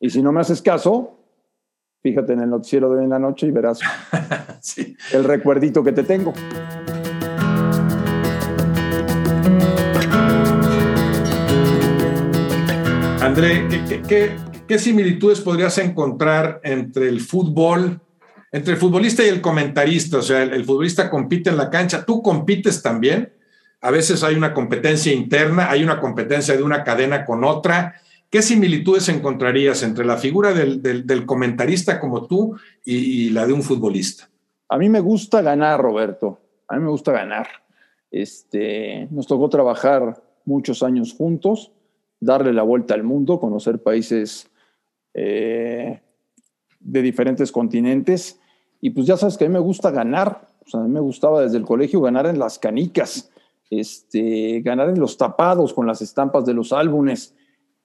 Y si no me haces caso, fíjate en el noticiero de hoy en la noche y verás [LAUGHS] el recuerdito que te tengo. André, ¿qué, qué, ¿Qué similitudes podrías encontrar entre el fútbol, entre el futbolista y el comentarista? O sea, el, futbolista compite en la cancha, tú compites también. A veces hay una competencia interna, hay una competencia de una cadena con otra. ¿Qué similitudes encontrarías entre la figura del, comentarista como tú y, la de un futbolista? A mí me gusta ganar, Roberto. A mí me gusta ganar. Este, nos tocó trabajar muchos años juntos, darle la vuelta al mundo, conocer países eh, de diferentes continentes. Y pues ya sabes que a mí me gusta ganar. a mí me gustaba desde el colegio ganar en las canicas, este, ganar en los tapados con las estampas de los álbumes.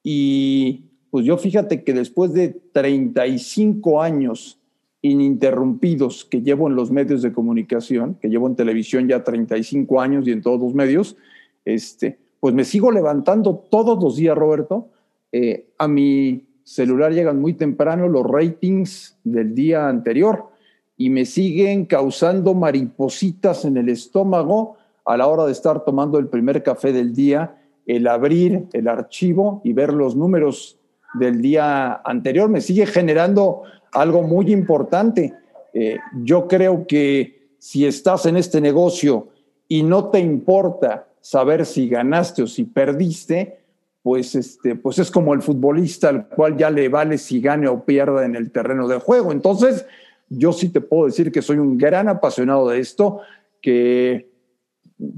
Y pues yo fíjate que después de 35 años ininterrumpidos que llevo en los medios de comunicación, que llevo en televisión ya 35 años y en todos los medios, este, pues me sigo levantando todos los días, Roberto, eh, a mi celular llegan muy temprano los ratings del día anterior y me siguen causando maripositas en el estómago a la hora de estar tomando el primer café del día, el abrir el archivo y ver los números del día anterior me sigue generando algo muy importante. Eh, yo creo que si estás en este negocio y no te importa saber si ganaste o si perdiste, pues, este, pues es como el futbolista al cual ya le vale si gane o pierda en el terreno de juego. Entonces, yo sí te puedo decir que soy un gran apasionado de esto, que,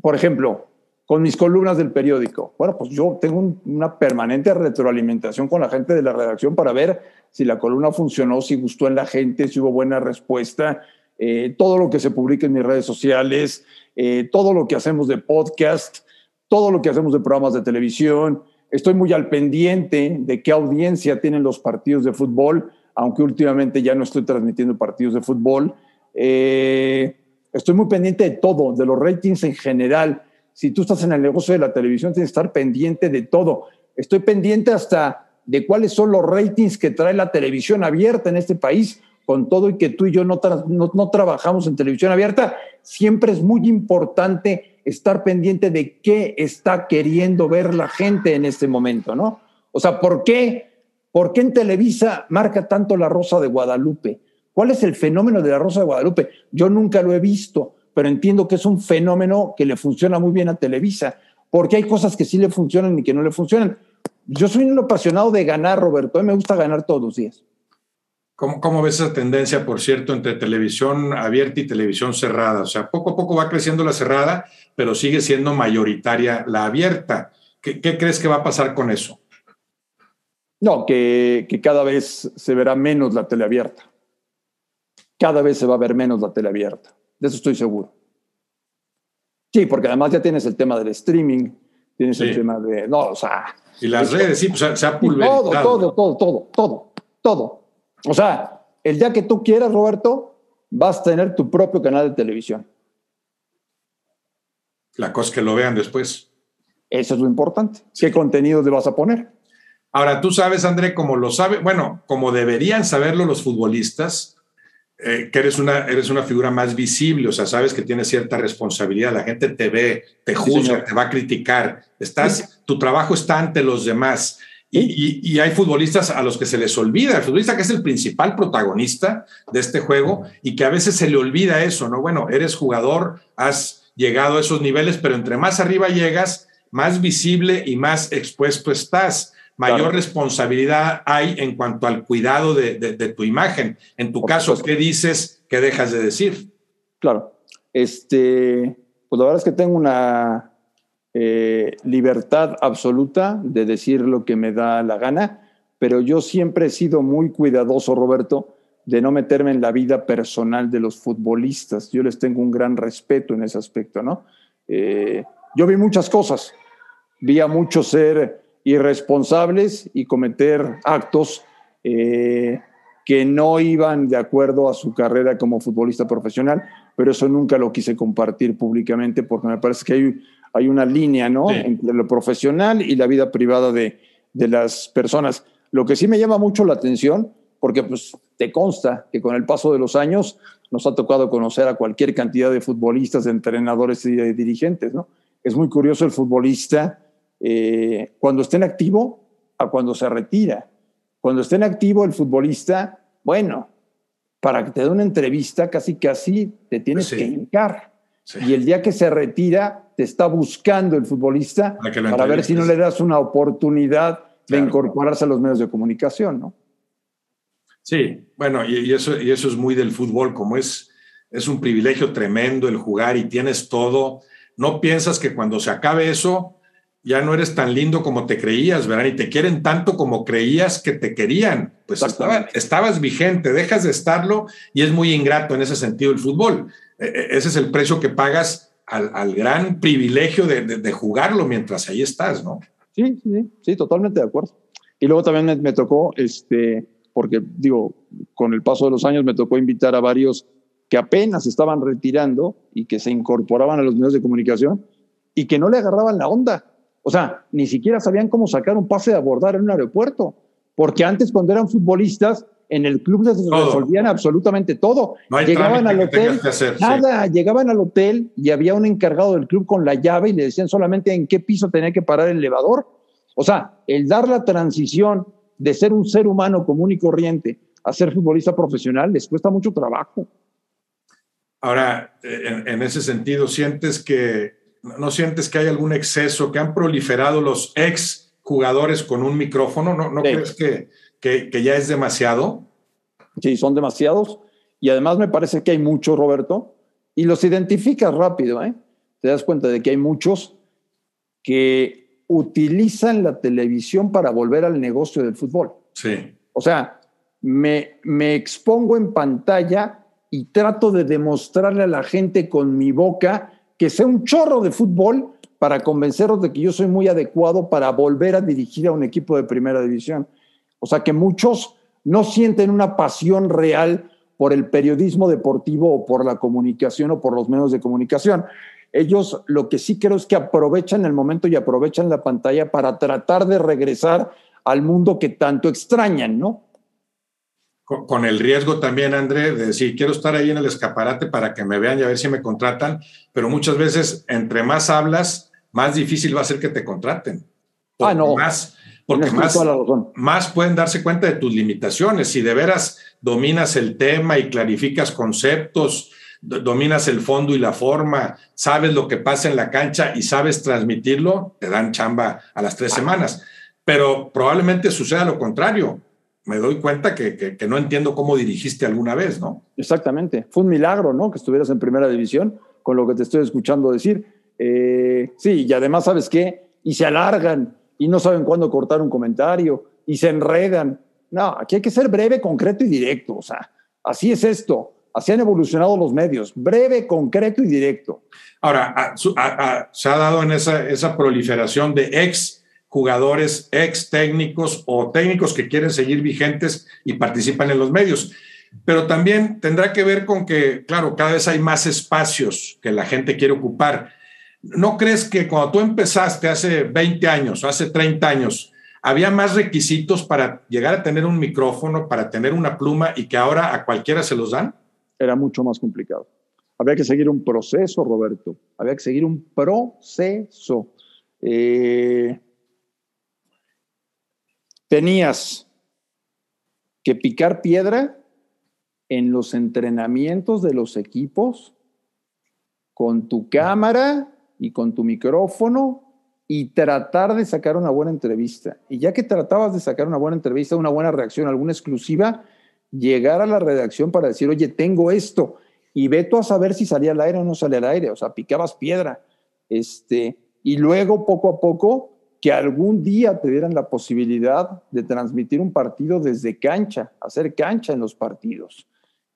por ejemplo, con mis columnas del periódico, bueno, pues yo tengo una permanente retroalimentación con la gente de la redacción para ver si la columna funcionó, si gustó en la gente, si hubo buena respuesta, eh, todo lo que se publica en mis redes sociales, eh, todo lo que hacemos de podcast, todo lo que hacemos de programas de televisión, Estoy muy al pendiente de qué audiencia tienen los partidos de fútbol, aunque últimamente ya no estoy transmitiendo partidos de fútbol. Eh, estoy muy pendiente de todo, de los ratings en general. Si tú estás en el negocio de la televisión, tienes que estar pendiente de todo. Estoy pendiente hasta de cuáles son los ratings que trae la televisión abierta en este país, con todo y que tú y yo no, no trabajamos en televisión abierta. Siempre es muy importante estar pendiente de qué está queriendo ver la gente en este momento, ¿no? O sea, ¿por qué? ¿Por qué en Televisa marca tanto la Rosa de Guadalupe? ¿Cuál es el fenómeno de la Rosa de Guadalupe? Yo nunca lo he visto, pero entiendo que es un fenómeno que le funciona muy bien a Televisa, porque hay cosas que sí le funcionan y que no le funcionan. Yo soy un apasionado de ganar, Roberto, a mí me gusta ganar todos los días. ¿Cómo, ¿Cómo, ves esa tendencia, por cierto, entre televisión abierta y televisión cerrada? O sea, poco a poco va creciendo la cerrada, pero sigue siendo mayoritaria la abierta. ¿Qué, qué crees que va a pasar con eso? No, que, que, cada vez se verá menos la tele abierta. Cada vez se va a ver menos la tele abierta. De eso estoy seguro. Sí, porque además ya tienes el tema del streaming, tienes el tema de. No, o sea. Y las redes, sí, pues se ha pulverizado. Todo, todo, todo, todo, todo, todo. O sea, el día que tú quieras, Roberto, vas a tener tu propio canal de televisión. La cosa es que lo vean después. Eso es lo importante. ¿Qué contenido le vas a poner? Ahora, tú sabes, André, como lo sabe, bueno, como deberían saberlo los futbolistas, eh, que eres una, eres una figura más visible, o sea, sabes que tienes cierta responsabilidad, la gente te ve, te juzga, te va a criticar, estás, tu trabajo está ante los demás. Y, y, hay futbolistas a los que se les olvida, el futbolista que es el principal protagonista de este juego y que a veces se le olvida eso, ¿no? Bueno, eres jugador, has llegado a esos niveles, pero entre más arriba llegas, más visible y más expuesto estás mayor claro. responsabilidad hay en cuanto al cuidado de, de, de tu imagen. En tu Por caso, supuesto. ¿qué dices? ¿Qué dejas de decir? Claro. Este, pues la verdad es que tengo una eh, libertad absoluta de decir lo que me da la gana, pero yo siempre he sido muy cuidadoso, Roberto, de no meterme en la vida personal de los futbolistas. Yo les tengo un gran respeto en ese aspecto, ¿no? Eh, yo vi muchas cosas. Vi a muchos ser irresponsables y cometer actos eh, que no iban de acuerdo a su carrera como futbolista profesional, pero eso nunca lo quise compartir públicamente porque me parece que hay, hay una línea ¿no? Sí. entre lo profesional y la vida privada de, de, las personas. Lo que sí me llama mucho la atención, porque pues te consta que con el paso de los años nos ha tocado conocer a cualquier cantidad de futbolistas, de entrenadores y de dirigentes. ¿no? Es muy curioso el futbolista eh, cuando esté en activo a cuando se retira. Cuando esté en activo el futbolista, bueno, para que te dé una entrevista casi casi te tienes sí. que hincar. Sí. Y el día que se retira, te está buscando el futbolista para, para ver si no le das una oportunidad claro. de incorporarse a los medios de comunicación, ¿no? Sí, bueno, y, y, eso, y eso es muy del fútbol, como es, es un privilegio tremendo el jugar y tienes todo. No piensas que cuando se acabe eso, ya no eres tan lindo como te creías, ¿verdad? Y te quieren tanto como creías que te querían. Pues estaba, estabas vigente, dejas de estarlo y es muy ingrato en ese sentido el fútbol. E, e, ese es el precio que pagas al, al gran privilegio de, de, de, jugarlo mientras ahí estás, ¿no? Sí, sí, sí, totalmente de acuerdo. Y luego también me, me tocó, este, porque digo, con el paso de los años me tocó invitar a varios que apenas estaban retirando y que se incorporaban a los medios de comunicación y que no le agarraban la onda o sea, ni siquiera sabían cómo sacar un pase de abordar en un aeropuerto. Porque antes, cuando eran futbolistas, en el club todo. resolvían absolutamente todo. No llegaban al hotel, hacer, nada, sí. llegaban al hotel y había un encargado del club con la llave y le decían solamente en qué piso tenía que parar el elevador. O sea, el dar la transición de ser un ser humano común y corriente a ser futbolista profesional les cuesta mucho trabajo. Ahora, en, en ese sentido, ¿sientes que ¿No sientes que hay algún exceso, que han proliferado los ex jugadores con un micrófono? ¿No, no sí. crees que, que, que, ya es demasiado? Sí, son demasiados. Y además me parece que hay muchos, Roberto, y los identificas rápido. ¿eh? Te das cuenta de que hay muchos que utilizan la televisión para volver al negocio del fútbol. Sí. O sea, me, me expongo en pantalla y trato de demostrarle a la gente con mi boca que sea un chorro de fútbol para convenceros de que yo soy muy adecuado para volver a dirigir a un equipo de primera división. O sea que muchos no sienten una pasión real por el periodismo deportivo o por la comunicación o por los medios de comunicación. Ellos lo que sí creo es que aprovechan el momento y aprovechan la pantalla para tratar de regresar al mundo que tanto extrañan, ¿no? Con el riesgo también, André, de decir, quiero estar ahí en el escaparate para que me vean y a ver si me contratan, pero muchas veces, entre más hablas, más difícil va a ser que te contraten. Ah, no. Más, porque más, más pueden darse cuenta de tus limitaciones. Si de veras dominas el tema y clarificas conceptos, dominas el fondo y la forma, sabes lo que pasa en la cancha y sabes transmitirlo, te dan chamba a las tres semanas. Pero probablemente suceda lo contrario. Me doy cuenta que, no entiendo cómo dirigiste alguna vez, ¿no? Exactamente. Fue un milagro, ¿no? Que estuvieras en primera división, con lo que te estoy escuchando decir. Eh, sí, y además, ¿sabes qué? Y se alargan y no saben cuándo cortar un comentario y se enredan. No, aquí hay que ser breve, concreto y directo. O sea, así es esto. Así han evolucionado los medios, breve, concreto y directo. Ahora, se ha dado en esa, esa proliferación de ex jugadores, ex técnicos o técnicos que quieren seguir vigentes y participan en los medios. Pero también tendrá que ver con que, claro, cada vez hay más espacios que la gente quiere ocupar. ¿No crees que cuando tú empezaste hace 20 años, hace 30 años, había más requisitos para llegar a tener un micrófono, para tener una pluma y que ahora a cualquiera se los dan? era mucho más complicado. Había que seguir un proceso, Roberto. Había que seguir un proceso. Eh, tenías que picar piedra en los entrenamientos de los equipos con tu cámara y con tu micrófono y tratar de sacar una buena entrevista. Y ya que tratabas de sacar una buena entrevista, una buena reacción, alguna exclusiva, llegar a la redacción para decir, oye, tengo esto, y ve tú a saber si salía al aire o no salía al aire, o sea, picabas piedra. Este, y luego, poco a poco, que algún día te dieran la posibilidad de transmitir un partido desde cancha, hacer cancha en los partidos.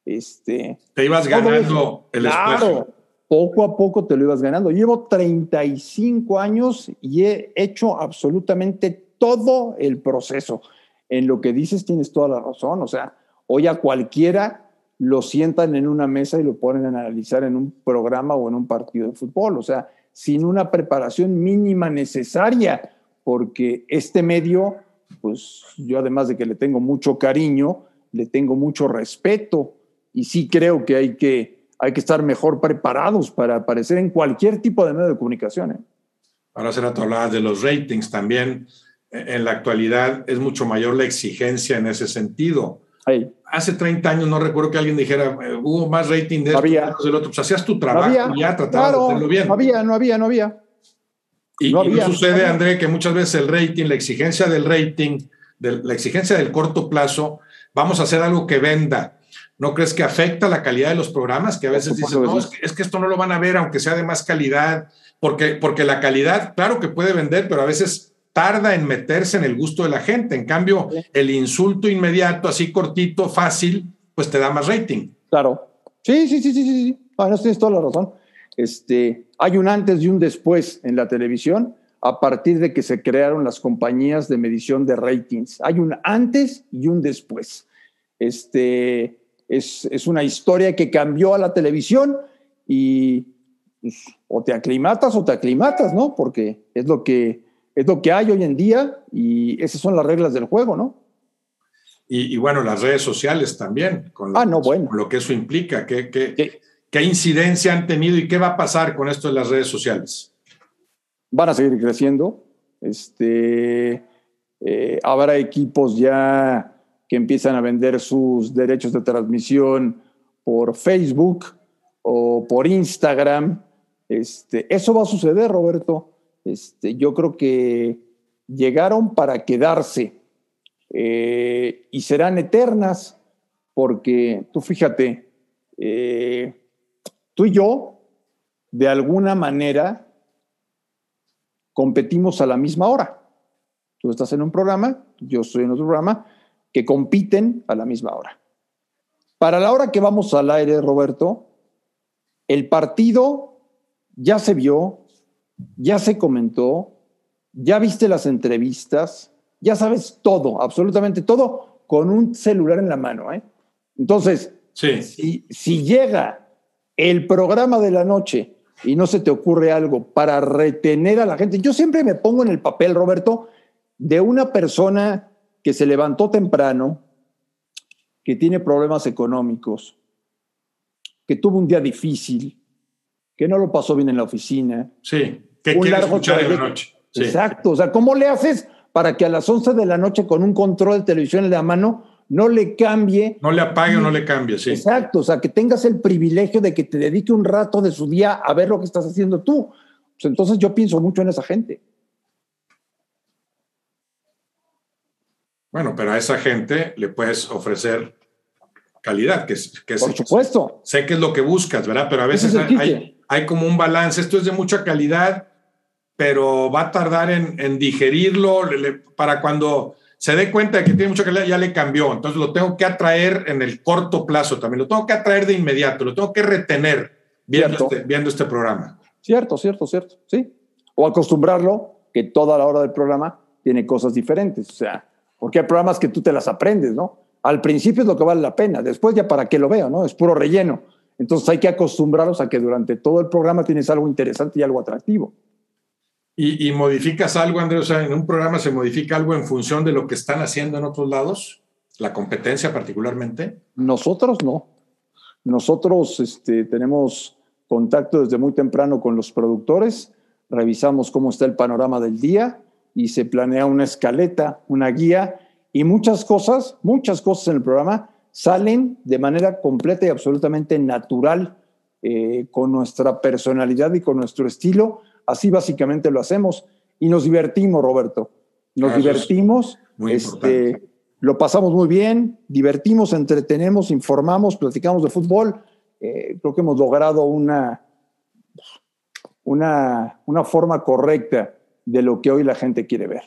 Este, te ibas ganando el Claro, poco a poco te lo ibas ganando. Llevo 35 años y he hecho absolutamente todo el proceso. En lo que dices tienes toda la razón. O sea, Hoy a cualquiera lo sientan en una mesa y lo ponen a analizar en un programa o en un partido de fútbol, o sea, sin una preparación mínima necesaria, porque este medio, pues yo además de que le tengo mucho cariño, le tengo mucho respeto y sí creo que hay que, hay que estar mejor preparados para aparecer en cualquier tipo de medio de comunicación. ¿eh? Ahora tú hablabas de los ratings también. En la actualidad es mucho mayor la exigencia en ese sentido. Hace 30 años no recuerdo que alguien dijera, eh, hubo más rating de había. del otro. Pues hacías tu trabajo y ya tratabas de hacerlo bien. No había, no había, no había. Y no, sucede, André, que muchas veces el rating, la exigencia del rating, de, la exigencia del corto plazo, vamos a hacer algo que venda. ¿No crees que afecta la calidad de los programas? Que a veces dicen, no, es que, es que, esto no lo van a ver aunque sea de más calidad, porque, porque la calidad, claro que puede vender, pero a veces tarda en meterse en el gusto de la gente. En cambio, el insulto inmediato, así cortito, fácil, pues te da más rating. Claro. Sí, sí, sí, sí, sí. Bueno, tienes toda la razón. Este, hay un antes y un después en la televisión a partir de que se crearon las compañías de medición de ratings. Hay un antes y un después. Este, es, es una historia que cambió a la televisión y pues, o te aclimatas o te aclimatas, ¿no? Porque es lo que es lo que hay hoy en día y esas son las reglas del juego, ¿no? Y, bueno, las redes sociales también, con, ah, no, bueno. lo que eso implica, ¿qué, qué, incidencia han tenido y qué va a pasar con esto de las redes sociales? Van a seguir creciendo. Este, eh, habrá equipos ya que empiezan a vender sus derechos de transmisión por Facebook o por Instagram. Este, eso va a suceder, Roberto. Este, yo creo que llegaron para quedarse eh, y serán eternas porque tú fíjate, eh, tú y yo, de alguna manera, competimos a la misma hora. Tú estás en un programa, yo estoy en otro programa, que compiten a la misma hora. Para la hora que vamos al aire, Roberto, el partido ya se vio, ya se comentó, ya viste las entrevistas, ya sabes todo, absolutamente todo, con un celular en la mano. ¿eh? Entonces, si, si llega el programa de la noche y no se te ocurre algo para retener a la gente, yo siempre me pongo en el papel, Roberto, de una persona que se levantó temprano, que tiene problemas económicos, que tuvo un día difícil, que no lo pasó bien en la oficina. Sí que quiere escuchar en la noche. Exacto. O sea, ¿cómo le haces para que a las 11 de la noche con un control de televisión en la mano no le cambie. No le apague o no le cambie, sí. Exacto, o sea, que tengas el privilegio de que te dedique un rato de su día a ver lo que estás haciendo tú. Pues entonces yo pienso mucho en esa gente. Bueno, pero a esa gente le puedes ofrecer calidad, que, que Por supuesto. Sé que es lo que buscas, ¿verdad? Pero a veces hay, hay, como un balance. Esto es de mucha calidad, pero va a tardar en, digerirlo para cuando se dé cuenta de que tiene mucha calidad, ya le cambió. Entonces lo tengo que atraer en el corto plazo también. Lo tengo que atraer de inmediato, lo tengo que retener viendo, este, viendo este programa. Cierto, cierto, cierto. Sí. O acostumbrarlo que toda la hora del programa tiene cosas diferentes. O sea, porque hay programas que tú te las aprendes, ¿no? Al principio es lo que vale la pena, después ya para qué lo veo, ¿no? Es puro relleno. Entonces hay que acostumbrarlos a que durante todo el programa tienes algo interesante y algo atractivo. ¿Y, modificas algo, Andrés? O sea, en un programa se modifica algo en función de lo que están haciendo en otros lados, la competencia particularmente. Nosotros no. Nosotros este, tenemos contacto desde muy temprano con los productores, revisamos cómo está el panorama del día y se planea una escaleta, una guía y muchas cosas, muchas cosas en el programa salen de manera completa y absolutamente natural eh, con nuestra personalidad y con nuestro estilo. Así básicamente lo hacemos y nos divertimos, Roberto. Nos divertimos, este, lo pasamos muy bien, divertimos, entretenemos, informamos, platicamos de fútbol. Eh, creo que hemos logrado una, una, una forma correcta de lo que hoy la gente quiere ver.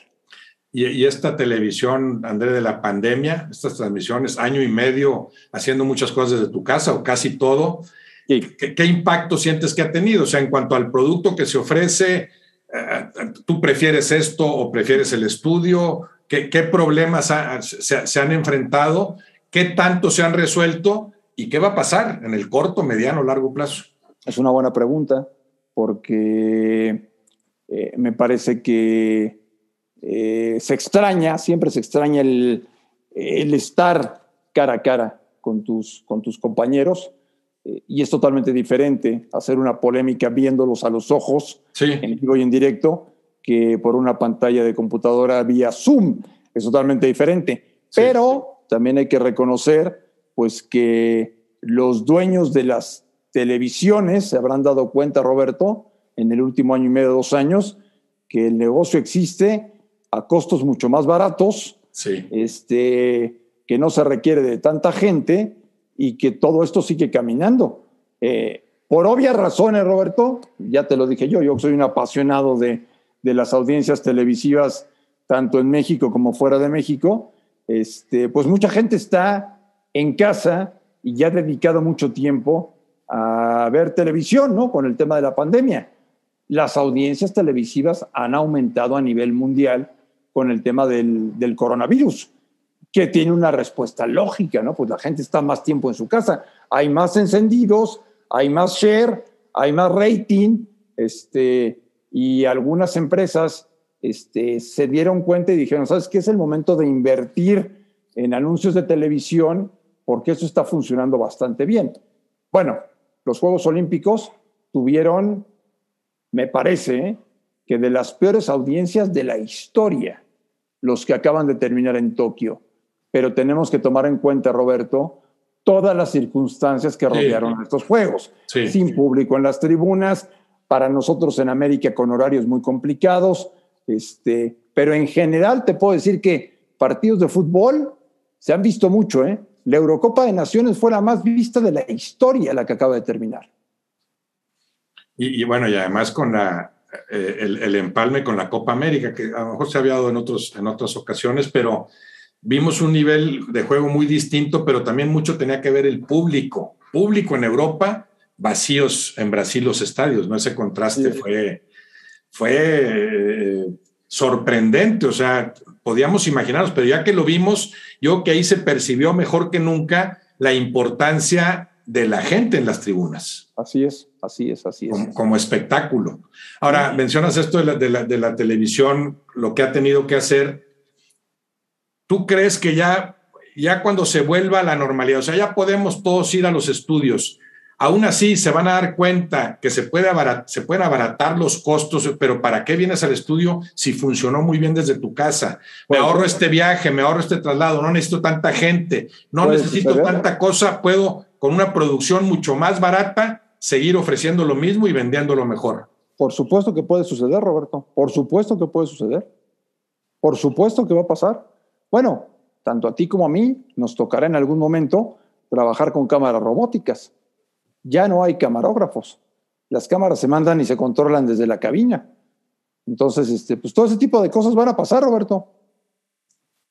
Y, esta televisión, André, de la pandemia, estas transmisiones, año y medio haciendo muchas cosas desde tu casa o casi todo, ¿qué, impacto sientes que ha tenido? O sea, en cuanto al producto que se ofrece, eh, ¿tú prefieres esto o prefieres el estudio? ¿Qué, problemas se, se han enfrentado? ¿Qué tanto se han resuelto? ¿Y qué va a pasar en el corto, mediano, largo plazo? Es una buena pregunta, porque eh, me parece que eh, se extraña, siempre se extraña el, estar cara a cara con tus, con tus compañeros eh, y es totalmente diferente hacer una polémica viéndolos a los ojos en vivo y en directo que por una pantalla de computadora vía Zoom. Es totalmente diferente. Pero también hay que reconocer pues que los dueños de las televisiones se habrán dado cuenta, Roberto, en el último año y medio, dos años, que el negocio existe a costos mucho más baratos, este, que no se requiere de tanta gente y que todo esto sigue caminando. Eh, por obvias razones, Roberto, ya te lo dije yo, yo soy un apasionado de, las audiencias televisivas, tanto en México como fuera de México, este, pues mucha gente está en casa y ya ha dedicado mucho tiempo a ver televisión, ¿no? Con el tema de la pandemia las audiencias televisivas han aumentado a nivel mundial con el tema del, coronavirus, que tiene una respuesta lógica, ¿no? Pues la gente está más tiempo en su casa, hay más encendidos, hay más share, hay más rating, este, y algunas empresas este, se dieron cuenta y dijeron, ¿sabes qué? Es el momento de invertir en anuncios de televisión porque eso está funcionando bastante bien. Bueno, los Juegos Olímpicos tuvieron me parece que de las peores audiencias de la historia, los que acaban de terminar en Tokio. Pero tenemos que tomar en cuenta, Roberto, todas las circunstancias que rodearon estos Juegos. Sin público en las tribunas, para nosotros en América con horarios muy complicados, este, pero en general te puedo decir que partidos de fútbol se han visto mucho. ¿eh? La Eurocopa de Naciones fue la más vista de la historia, la que acaba de terminar. Y, bueno, y además con la, eh, el, empalme con la Copa América, que a lo mejor se había dado en, otros, en otras ocasiones, pero vimos un nivel de juego muy distinto, pero también mucho tenía que ver el público. Público en Europa, vacíos en Brasil los estadios, ¿no? Ese contraste fue, fue eh, sorprendente, o sea, podíamos imaginarnos, pero ya que lo vimos, yo que ahí se percibió mejor que nunca la importancia de la gente en las tribunas. Así es, así es, así es. Como, espectáculo. Ahora, mencionas esto de la, televisión, lo que ha tenido que hacer. ¿Tú crees que ya, ya cuando se vuelva a la normalidad, o sea, ya podemos todos ir a los estudios, Aún así, se van a dar cuenta que se, puede se pueden abaratar los costos, pero ¿para qué vienes al estudio si funcionó muy bien desde tu casa? Me ahorro este viaje, me ahorro este traslado, no necesito tanta gente, no necesito tanta cosa, puedo con una producción mucho más barata seguir ofreciendo lo mismo y vendiendo lo mejor. Por supuesto que puede suceder, Roberto. Por supuesto que puede suceder. Por supuesto que va a pasar. Bueno, tanto a ti como a mí nos tocará en algún momento trabajar con cámaras robóticas ya no hay camarógrafos. Las cámaras se mandan y se controlan desde la cabina. Entonces, este, pues todo ese tipo de cosas van a pasar, Roberto.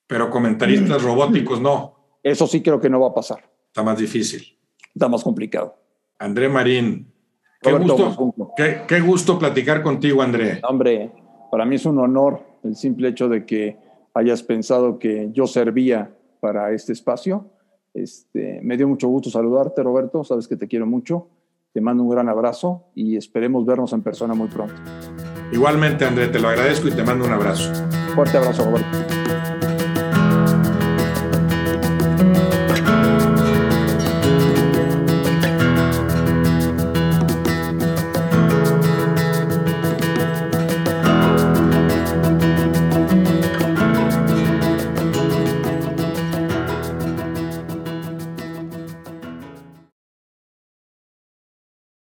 Pero comentaristas robóticos no. Eso sí creo que no va a pasar. Está más difícil. Está más complicado. André Marín, qué, gusto, qué, gusto platicar contigo, André. Hombre, para mí es un honor el simple hecho de que hayas pensado que yo servía para este espacio este, me dio mucho gusto saludarte, Roberto. Sabes que te quiero mucho. Te mando un gran abrazo y esperemos vernos en persona muy pronto. Igualmente, André, te lo agradezco y te mando un abrazo. Fuerte abrazo, Roberto.